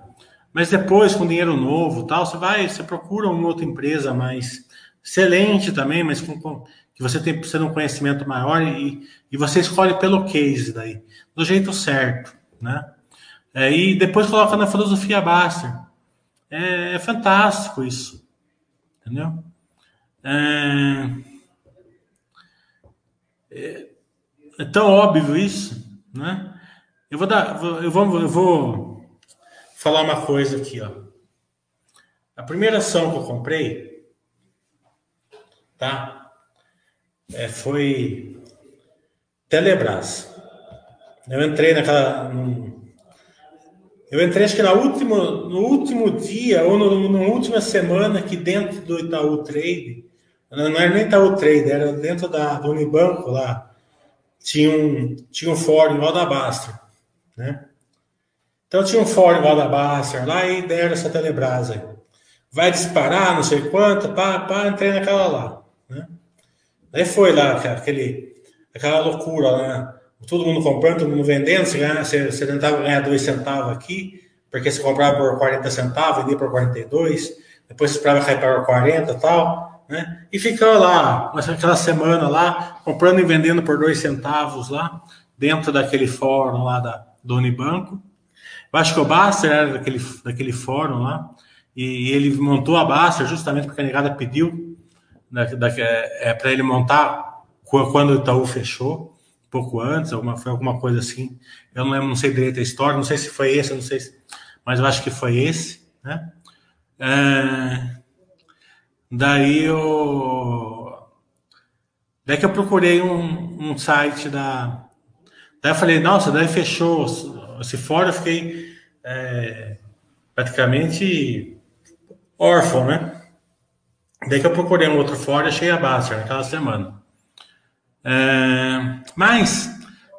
Mas depois, com dinheiro novo tal, você vai, você procura uma outra empresa mais excelente também, mas com, com que você tem precisa um conhecimento maior e, e você escolhe pelo case daí, do jeito certo, né? É, e depois coloca na filosofia Baster. É, é fantástico isso, entendeu? É, é, é, tão óbvio isso, né? Eu vou dar, eu vou, eu vou falar uma coisa aqui, ó. A primeira ação que eu comprei, tá? É, foi Telebrás. Eu entrei naquela. Eu entrei acho que no último, no último dia, ou no, na última semana, que dentro do Itaú Trade, não era nem Itaú Trade, era dentro da, do Unibanco lá, tinha um, tinha um fórum igual da Baster, né? Então tinha um fórum igual da Baster lá e deram essa Telebrás aí. Vai disparar, não sei quanto, pá, pá, entrei naquela lá, né? Aí foi lá, aquele, aquela loucura, né? Todo mundo comprando, todo mundo vendendo, você, ganha, você, você tentava ganhar dois centavos aqui, porque você comprava por 40 centavos, vendia por 42, depois você esperava cair para 40 e tal, né? E ficava lá, aquela semana lá, comprando e vendendo por dois centavos lá, dentro daquele fórum lá da, do Unibanco. Eu acho que o Baster era daquele, daquele fórum lá, e, e ele montou a Baster justamente porque a negada pediu da, é, é para ele montar quando o Itaú fechou, pouco antes, alguma, foi alguma coisa assim. Eu não lembro, não sei direito a história, não sei se foi esse, não sei se, mas eu acho que foi esse, né? É, daí eu daí que eu procurei um, um site da daí eu falei, nossa, daí fechou se fora eu fiquei é, praticamente órfão, né? Daí que eu procurei um outro fora achei a Baster naquela semana. É, mas,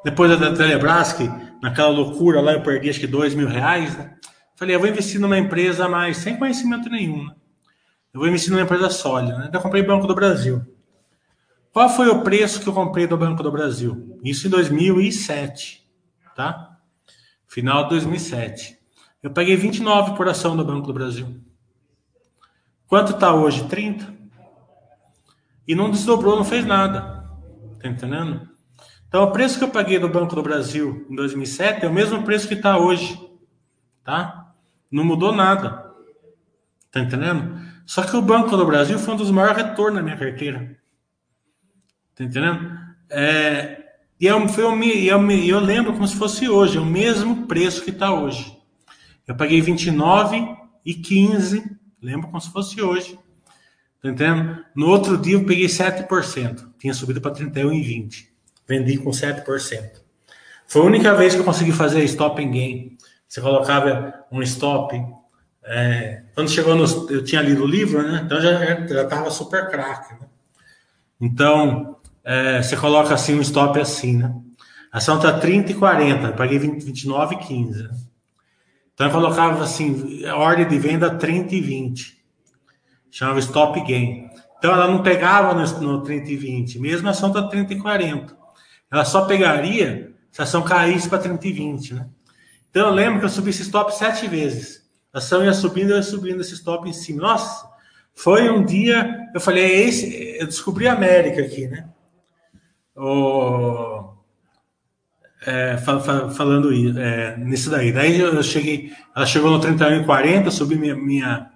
depois da Telebrás, que naquela loucura lá eu perdi acho que dois mil reais, né? Falei, eu vou investir numa empresa mais sem conhecimento nenhum. Né? Eu vou investir numa empresa sólida. Né? Então, eu comprei Banco do Brasil. Qual foi o preço que eu comprei do Banco do Brasil? Isso em 2007, tá? Final de 2007. Eu paguei 29 por ação do Banco do Brasil. Quanto está hoje? 30. E não desdobrou, não fez nada. Tá entendendo? Então, o preço que eu paguei do Banco do Brasil em 2007 é o mesmo preço que está hoje. Tá? Não mudou nada. Tá entendendo? Só que o Banco do Brasil foi um dos maiores retornos na minha carteira. Tá entendendo? É, e eu, foi, eu, eu lembro como se fosse hoje, é o mesmo preço que está hoje. Eu paguei 29 e 15 Lembro como se fosse hoje. Tá entendendo? No outro dia eu peguei 7%. Tinha subido para 31,20. Vendi com 7%. Foi a única vez que eu consegui fazer stop em game. Você colocava um stop. É, quando chegou no. Eu tinha lido o livro, né? Então já, já tava super craque. Né? Então, é, você coloca assim um stop assim, né? A ação tá 30 e 40. Eu paguei 20, 29 e 15. Né? Então eu colocava assim, ordem de venda 30 e 20. Chamava stop gain. Então ela não pegava no, no 30 e 20, mesmo a ação está 30 e 40. Ela só pegaria se a ação caísse para 30 e 20, né? Então eu lembro que eu subi esse stop sete vezes. A ação ia subindo, eu ia subindo esse stop em cima. Nossa, foi um dia, eu falei, é esse, eu descobri a América aqui, né? O, é, fal, fal, falando é, nisso daí. Daí eu cheguei, ela chegou no 31,40, subi minha, minha,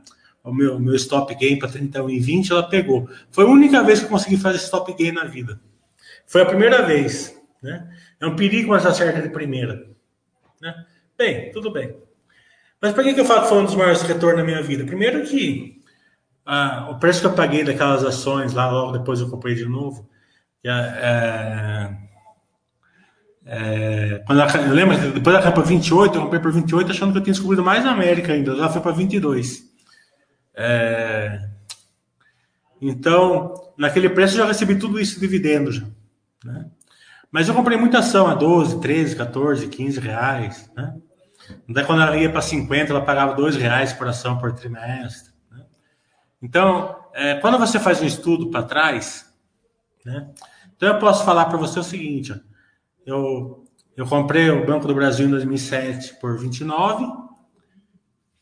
o meu, meu stop gain para 31,20, ela pegou. Foi a única vez que eu consegui fazer stop gain na vida. Foi a primeira vez. Né? É um perigo essa certa de primeira. Né? Bem, tudo bem. Mas por que, que eu falo que foi um dos maiores retornos da minha vida? Primeiro que ah, o preço que eu paguei daquelas ações lá, logo depois eu comprei de novo, é, é é, quando ela, eu lembro, depois ela caiu para 28, eu comprei por 28 achando que eu tinha descobrido mais na América ainda. Ela foi para 22. É, então, naquele preço eu já recebi tudo isso dividendo já. Né? Mas eu comprei muita ação a 12, 13, 14, 15 reais. Né? Daí quando ela ia para 50, ela pagava dois reais por ação por trimestre. Né? Então, é, quando você faz um estudo para trás, né? Então eu posso falar para você o seguinte: ó, eu, eu comprei o Banco do Brasil em 2007 por 29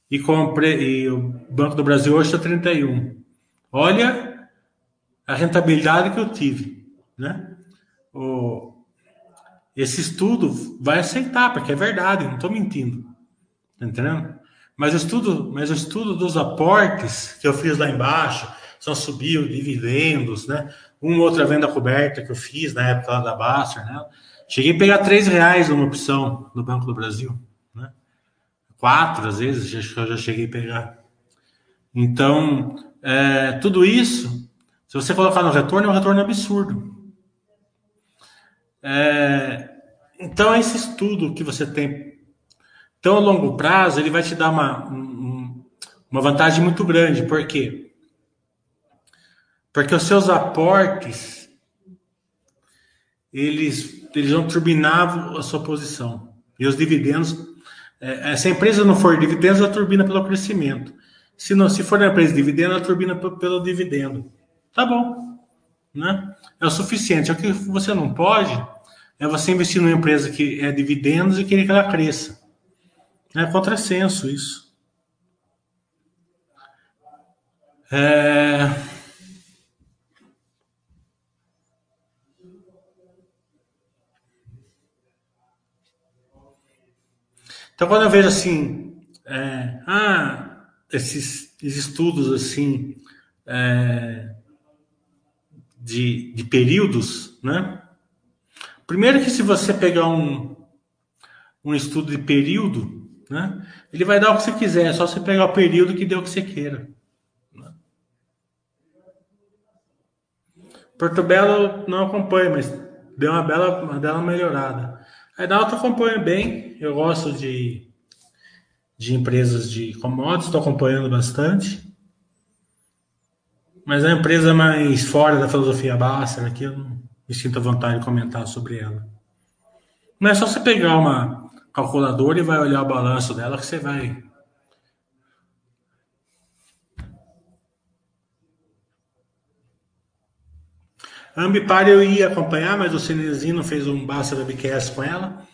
e comprei e o Banco do Brasil hoje está 31. Olha a rentabilidade que eu tive, né? O, esse estudo vai aceitar, porque é verdade, não estou mentindo. Tá entendendo? Mas o estudo, mas o estudo dos aportes que eu fiz lá embaixo, só subiu dividendos, né? Uma outra venda coberta que eu fiz na época lá da Baster, né? Cheguei a pegar três reais numa opção no Banco do Brasil? Quatro, às vezes, já, já cheguei a pegar. Então, é, tudo isso, se você colocar no retorno, é um retorno absurdo. É, então, esse estudo que você tem tão a longo prazo, ele vai te dar uma, uma vantagem muito grande. Por quê? Porque os seus aportes, eles, eles vão turbinar a sua posição. E os dividendos, é, se a empresa não for dividendos, ela turbina pelo crescimento. Se, não, se for uma empresa de dividendo, ela turbina pelo, dividendo. Tá bom. Né? É o suficiente. O que você não pode é você investir numa empresa que é dividendos e querer que ela cresça. É contrassenso isso. É... Então, quando eu vejo assim, é, ah, esses, esses, estudos assim é, de, de períodos, né? Primeiro que se você pegar um, um estudo de período, né, ele vai dar o que você quiser, é só você pegar o período que deu o que você queira. Né? Porto Belo não acompanha, mas deu uma bela, uma bela melhorada. A Edalto acompanha bem, eu gosto de, de empresas de commodities, estou acompanhando bastante. Mas a empresa mais fora da filosofia Basser aqui, eu não, me sinta vontade de comentar sobre ela. Não é só você pegar uma calculadora e vai olhar o balanço dela que você vai. A Ambipar eu ia acompanhar, mas o Cenezino fez um Basta Webcast com ela.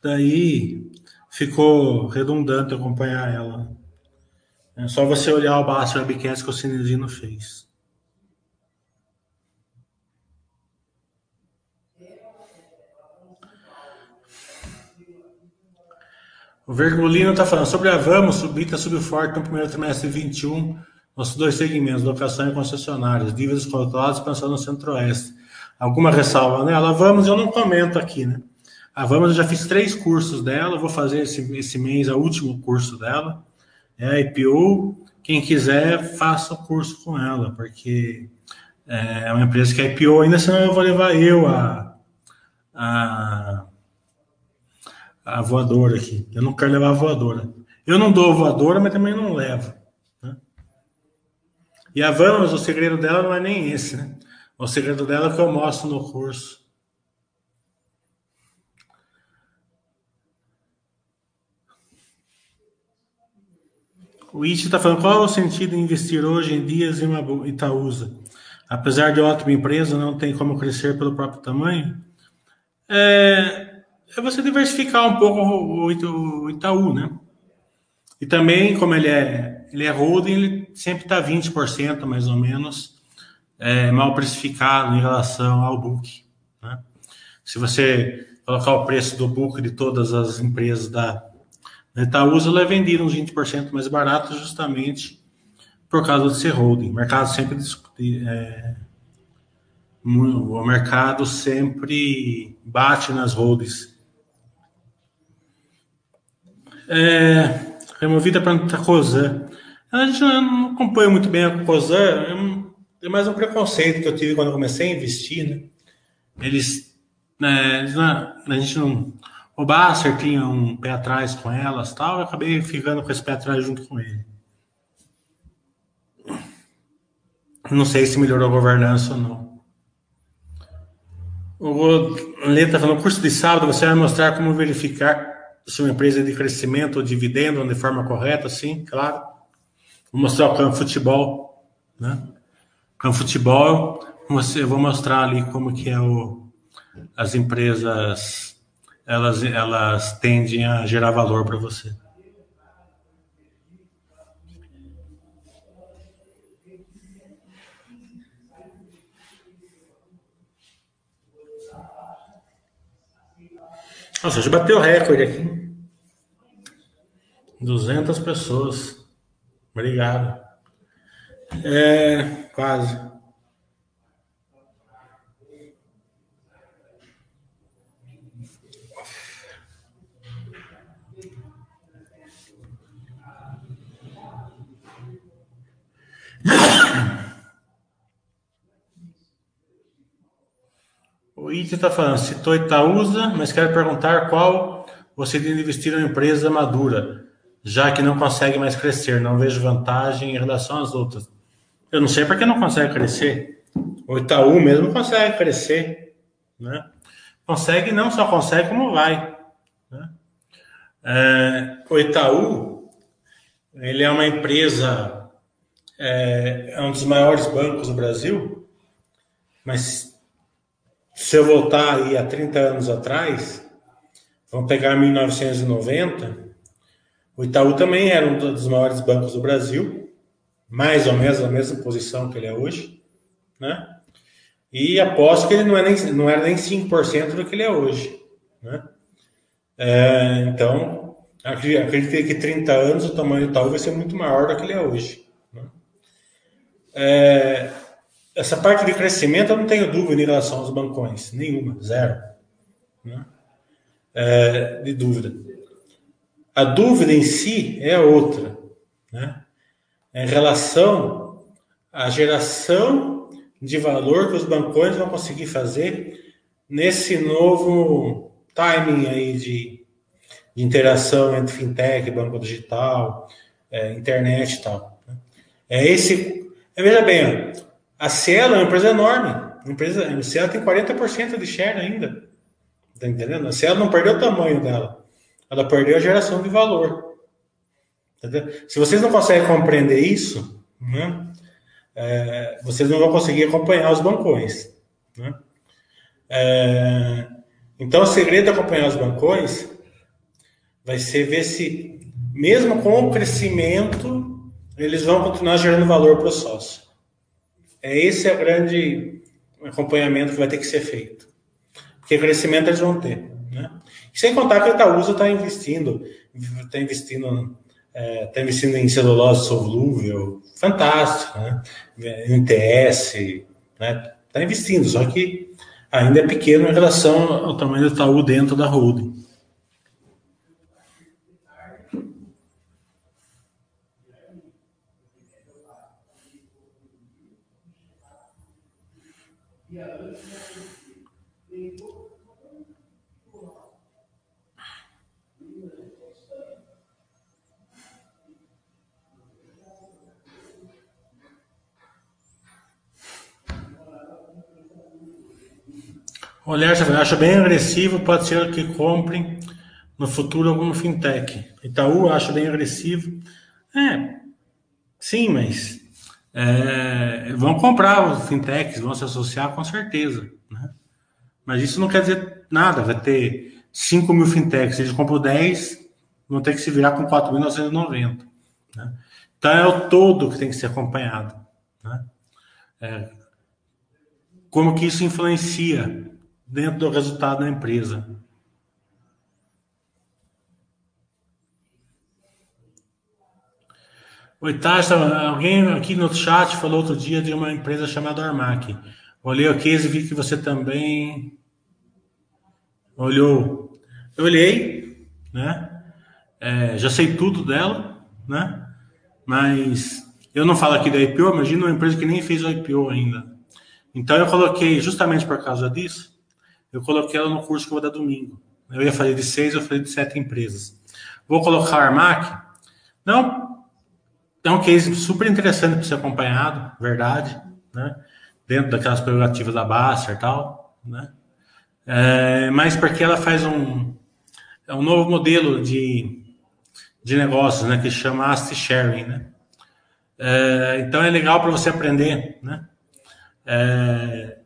Daí ficou redundante acompanhar ela. É só você olhar o Basta Webcast que o Cenezino fez. O Vergolino está falando sobre a Vamos, subida subiu forte no primeiro trimestre de 21, nossos dois segmentos, locação e concessionárias, dívidas calculadas, expansão no centro-oeste. Alguma ressalva nela? Né? Vamos, eu não comento aqui, né? A Vamos, eu já fiz três cursos dela, vou fazer esse, esse mês o último curso dela. É a IPO, quem quiser, faça o curso com ela, porque é uma empresa que é IPO ainda, senão eu vou levar eu a, a a voadora aqui. Eu não quero levar a voadora. Eu não dou voadora, mas também não levo. E a Vamos, o segredo dela não é nem esse, né? O segredo dela é que eu mostro no curso. O It está falando qual é o sentido de investir hoje em dias em Itaúsa? Apesar de ótima empresa, não tem como crescer pelo próprio tamanho? É, é você diversificar um pouco o, Itaú, né? E também, como ele é, ele é holding, ele sempre está 20% mais ou menos é, mal precificado em relação ao book. Né? Se você colocar o preço do book de todas as empresas da, da Itaúsa, é vendida uns 20% mais barato justamente por causa de ser holding. O mercado sempre é, o mercado sempre bate nas holdings é, removida para Cosan. A gente não acompanha muito bem a Cosan, é, é, mais um preconceito que eu tive quando eu comecei a investir, né? Eles, né, a gente não... O Basser tinha um pé atrás com elas tal, eu acabei ficando com esse pé atrás junto com ele. Não sei se melhorou a governança ou não. O Lê está falando, curso de sábado você vai mostrar como verificar se uma empresa é de crescimento ou dividendo de forma correta, sim, claro. Vou mostrar o campo futebol, né? Campo futebol, eu vou mostrar ali como que é o, as empresas, elas, elas tendem a gerar valor para você. Nossa, já bateu recorde aqui. 200 pessoas. Obrigado. É, quase. O Iti está falando, citou Itaúsa, mas quero perguntar qual você deve investir em uma empresa madura, já que não consegue mais crescer, não vejo vantagem em relação às outras. Eu não sei porque não consegue crescer. O Itaú mesmo consegue crescer, né? Consegue, não só consegue, como vai. Né? É, o Itaú, ele é uma empresa, é, é um dos maiores bancos do Brasil, mas se eu voltar aí a 30 anos atrás, vamos pegar 1990, o Itaú também era um dos maiores bancos do Brasil, mais ou menos a mesma posição que ele é hoje, né? E aposto que ele não, é nem, não era nem 5% do que ele é hoje, né? É, então, acredito que 30 anos o tamanho do Itaú vai ser muito maior do que ele é hoje. Né? É, essa parte de crescimento eu não tenho dúvida em relação aos bancões, nenhuma, zero. Né? É, de dúvida. A dúvida em si é outra, né? É em relação à geração de valor que os bancões vão conseguir fazer nesse novo timing aí de, de interação entre fintech, banco digital, é, internet e tal. Né? É esse. É, veja bem, a Cielo é uma empresa enorme. A, empresa, a Cielo tem 40% de share ainda. Tá entendendo? A Cielo não perdeu o tamanho dela. Ela perdeu a geração de valor. Entendeu? Se vocês não conseguem compreender isso, né, é, vocês não vão conseguir acompanhar os bancões. Né? É, então, o segredo de acompanhar os bancões vai ser ver se, mesmo com o crescimento, eles vão continuar gerando valor para o sócio. É esse é o grande acompanhamento que vai ter que ser feito. Porque crescimento eles vão ter. Sem contar que a Itaúsa está investindo, está investindo, é, tá investindo em celulose solúvel, fantástico, né? NTS, né? Está investindo, só que ainda é pequeno em relação ao tamanho do Itaú dentro da holding. Olhar, acha bem agressivo, pode ser que comprem no futuro algum fintech. Itaú acho bem agressivo. É, sim, mas é, vão comprar os fintechs, vão se associar com certeza. Né? Mas isso não quer dizer nada, vai ter 5 mil fintechs, eles compram 10, vão ter que se virar com 4.990. Né? Então é o todo que tem que ser acompanhado. Né? É, como que isso influencia dentro do resultado da empresa. Oi, Tasha, alguém aqui no chat falou outro dia de uma empresa chamada Armac. Olhei o case e vi que você também olhou. Eu olhei, né? É, já sei tudo dela, né? Mas eu não falo aqui da IPO, imagina uma empresa que nem fez o IPO ainda. Então eu coloquei justamente por causa disso eu coloquei ela no curso que eu vou dar domingo. Eu ia fazer de seis, eu falei de sete empresas. Vou colocar a Armac? Não, é um case super interessante para ser acompanhado, verdade, né? Dentro daquelas prerrogativas da Baster e tal, né? É, mas porque ela faz um. é um novo modelo de, de negócios, né? Que chama Asset Sharing, né? É, então é legal para você aprender, né? É,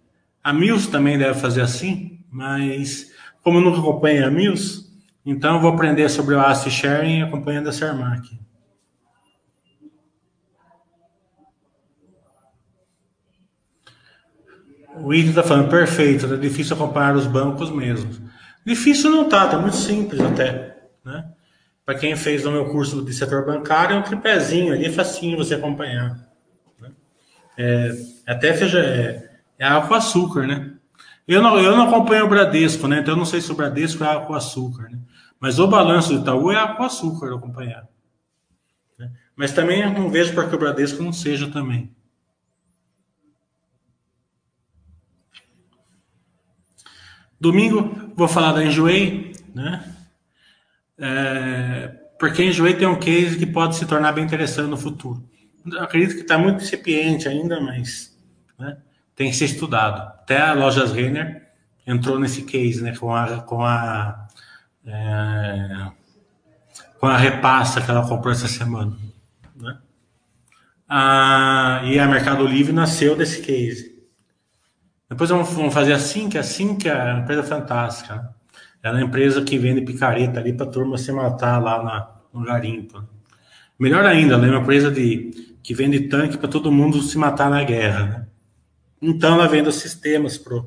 a Mills também deve fazer assim, mas como eu nunca acompanho a Mills, então eu vou aprender sobre o Asset Sharing acompanhando a Cermac. O Ito está falando, perfeito, é difícil acompanhar os bancos mesmo. Difícil não tá, tá muito simples até, né? Para quem fez o meu curso de setor bancário, é um tripézinho ali, é facinho você acompanhar. Né? É, até seja, é, é água com açúcar, né? Eu não, eu não acompanho o Bradesco, né? Então eu não sei se o Bradesco é água com açúcar, né? Mas o balanço do Itaú é água com açúcar acompanhar. Né? Mas também eu não vejo para que o Bradesco não seja também. Domingo vou falar da Enjoei, né? É, porque a Enjoei tem um case que pode se tornar bem interessante no futuro. Acredito que está muito incipiente ainda, mas né, tem que ser estudado. Até a Lojas Renner entrou nesse case, né? Com a, com a, é, com a repassa que ela comprou essa semana. Né? Ah, e a Mercado Livre nasceu desse case. Depois vamos fazer assim, que assim que é uma empresa fantástica. Né? É uma empresa que vende picareta ali para turma se matar lá na, no garimpo. Melhor ainda, ela é uma empresa de, que vende tanque para todo mundo se matar na guerra. Né? Então os sistemas para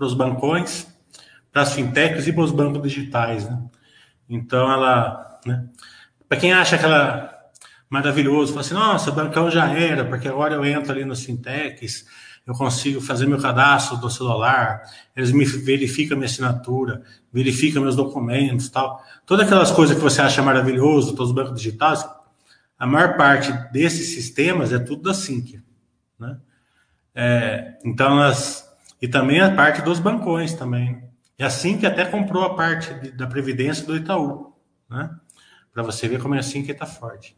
os bancões, para as fintechs e para os bancos digitais. Né? Então ela. Né? Para quem acha que ela maravilhoso, fala assim, nossa, bancão já era, porque agora eu entro ali nos fintechs eu consigo fazer meu cadastro do celular, eles me verificam minha assinatura, verificam meus documentos, tal. Todas aquelas coisas que você acha maravilhoso, todos os bancos digitais, a maior parte desses sistemas é tudo da Sync, né? É, então, as, e também a parte dos bancões também. E a Sync até comprou a parte de, da Previdência do Itaú, né? Para você ver como é a Sync está forte.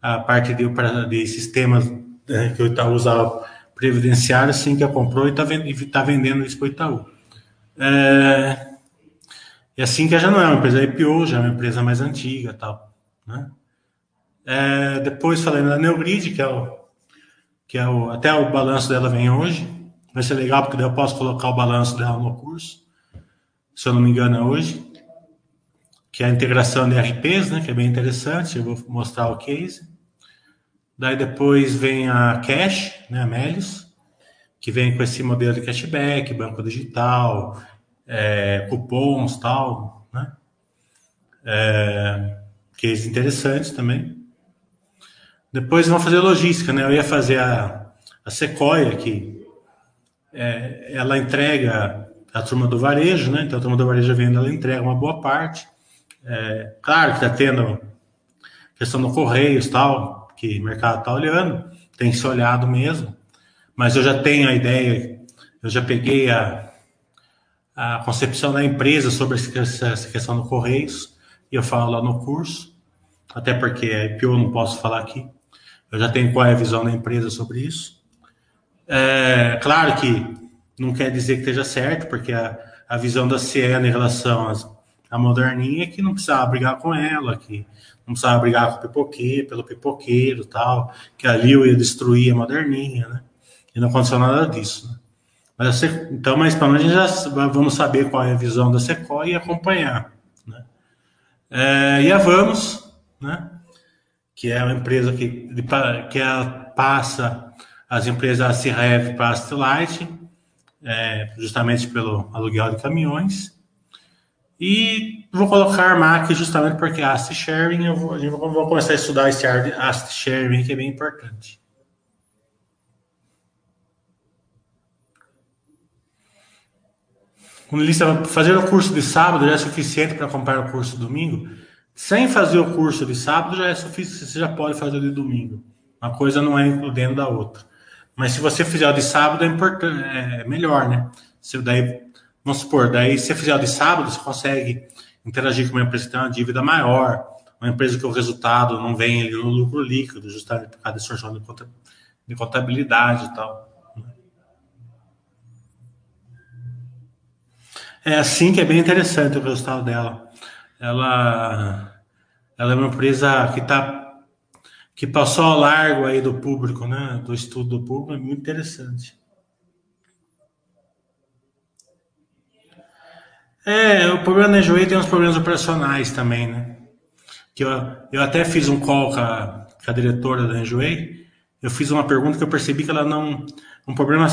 A parte de, de sistemas né, que o Itaú usava previdenciária, sim, que a comprou e está tá vendendo isso para o Itaú. É, e assim que já não é uma empresa IPO, já é uma empresa mais antiga tal. Né? É, depois falei da Neogrid, que é. Que é o, até o balanço dela vem hoje. Vai ser legal, porque eu posso colocar o balanço dela no curso. Se eu não me engano, é hoje. Que é a integração de RPs, né? Que é bem interessante. Eu vou mostrar o case. Daí depois vem a Cash, né, a Melius, que vem com esse modelo de cashback, banco digital, é, cupons tal, né? É, cases interessantes também. Depois vão fazer logística, né? Eu ia fazer a, a Sequoia, que é, ela entrega a turma do varejo, né? Então a turma do varejo vendo, ela entrega uma boa parte. É, claro que está tendo questão do Correios tal, que o mercado está olhando, tem se olhado mesmo, mas eu já tenho a ideia, eu já peguei a, a concepção da empresa sobre essa questão do Correios, e eu falo lá no curso, até porque a IPO não posso falar aqui, eu já tenho qual é a visão da empresa sobre isso. É, claro que não quer dizer que esteja certo, porque a, a visão da Ciena em relação à moderninha é que não precisava brigar com ela, que não precisava brigar com o pipoqueiro, pelo pipoqueiro tal, que ali eu ia destruir a moderninha, né? E não aconteceu nada disso, né? Mas, então, mas pelo menos já vamos saber qual é a visão da Sequoia e acompanhar, né? É, e a Vamos, né? Que é uma empresa que, que ela passa as empresas Acirev para a Astelite, é, justamente pelo aluguel de caminhões, e vou colocar MAC justamente porque asset sharing, eu vou, a gente vai começar a estudar esse asset sharing que é bem importante. Quando ele fazer o curso de sábado já é suficiente para comprar o curso de domingo. Sem fazer o curso de sábado já é suficiente, você já pode fazer o de domingo. Uma coisa não é includendo da outra. Mas se você fizer o de sábado é importante, é melhor, né? Se daí Vamos supor, daí se você fizer de sábado, você consegue interagir com uma empresa que tem uma dívida maior, uma empresa que o resultado não vem ali no lucro líquido, justamente por causa da distorção de contabilidade e tal. É assim que é bem interessante o resultado dela. Ela, ela é uma empresa que tá que passou ao largo aí do público, né? Do estudo do público, é muito interessante. É, o problema da Enjoei tem uns problemas operacionais também, né? Que eu, eu até fiz um call com a, com a diretora da Enjoei, eu fiz uma pergunta que eu percebi que ela não. Um problema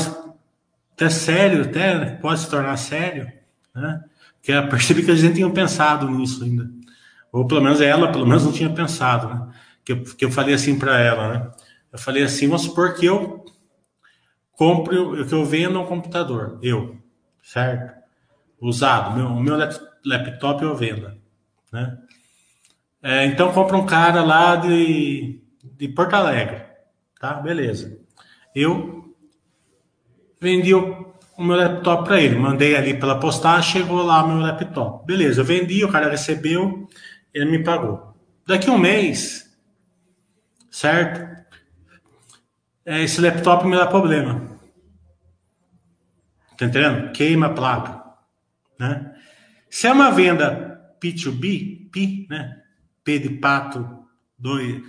até sério, até pode se tornar sério, né? Que eu percebi que a gente tinha pensado nisso ainda. Ou pelo menos ela, pelo menos não tinha pensado, né? Que eu, que eu falei assim para ela, né? Eu falei assim, vamos supor que eu compro, que eu vendo um computador, eu, certo? usado. Meu, meu laptop eu vendo. Né? É, então compra um cara lá de, de Porto Alegre. Tá? Beleza. Eu vendi o, o meu laptop para ele. Mandei ali pela postagem, chegou lá meu laptop. Beleza, eu vendi, o cara recebeu, ele me pagou. Daqui um mês, certo? É, esse laptop me dá problema. Tá entendendo? Queima a placa. Né? Se é uma venda P2B, P, né? P de pato, 2,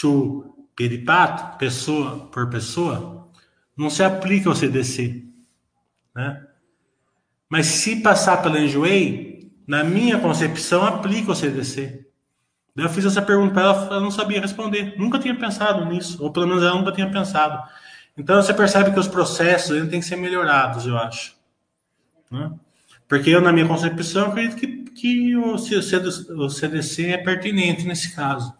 to P de pato, pessoa por pessoa, não se aplica o CDC. Né? Mas se passar pela Enjoei, na minha concepção, aplica o CDC. Eu fiz essa pergunta para ela, ela não sabia responder. Nunca tinha pensado nisso, ou pelo menos ela nunca tinha pensado. Então você percebe que os processos eles têm que ser melhorados, eu acho. Né? Porque eu, na minha concepção, acredito que, que o, o CDC é pertinente nesse caso.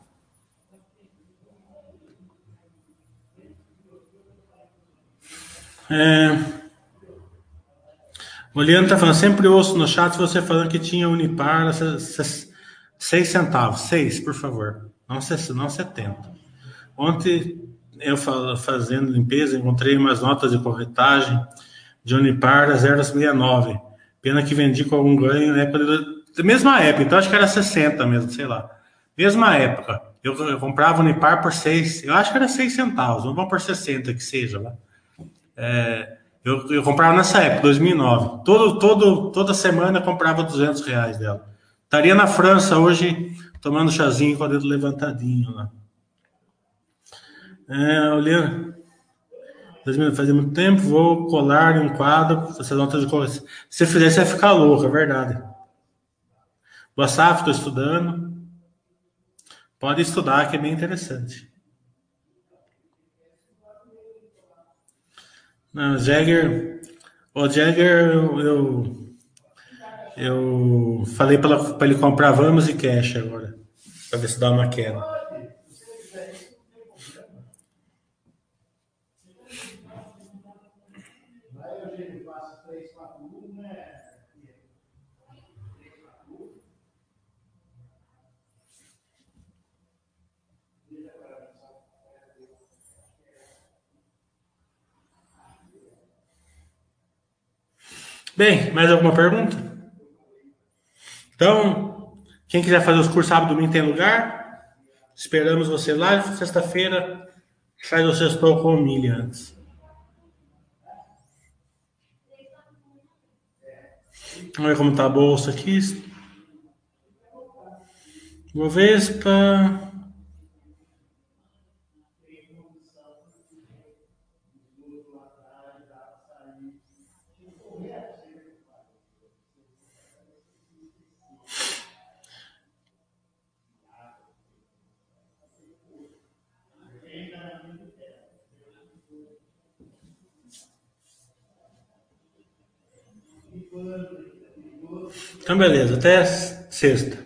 É... O Leandro está falando, sempre ouço no chat você falando que tinha Unipar seis centavos. Seis, por favor. Não, não 70. Ontem, eu fazendo limpeza, encontrei umas notas de corretagem de Unipar a 0,69. Pena que vendi com algum ganho na época mesma época, então acho que era 60 mesmo, sei lá. Mesma época. Eu, eu comprava Unipar por 6, eu acho que era 6 centavos, vamos por 60 que seja lá. É, eu, eu, comprava nessa época, 2009. Todo, todo, toda semana eu comprava 200 reais dela. Estaria na França hoje tomando chazinho com o dedo levantadinho lá. É, olhando, fazia muito tempo, vou colar em um quadro, você nota de cor. Se fizer, você vai ficar louco, é verdade. Boa safra, estou estudando. Pode estudar, que é bem interessante. Não, Jagger, o Jagger, eu, eu, eu falei para ele comprar Vamos e Cash agora, para ver se dá uma queda. Bem, mais alguma pergunta? Então, quem quiser fazer os cursos sábado domingo tem lugar. Esperamos você lá. Sexta-feira, faz o sextou com milha antes. Vamos ver como tá a bolsa aqui. Bovespa. Então, beleza, até sexta.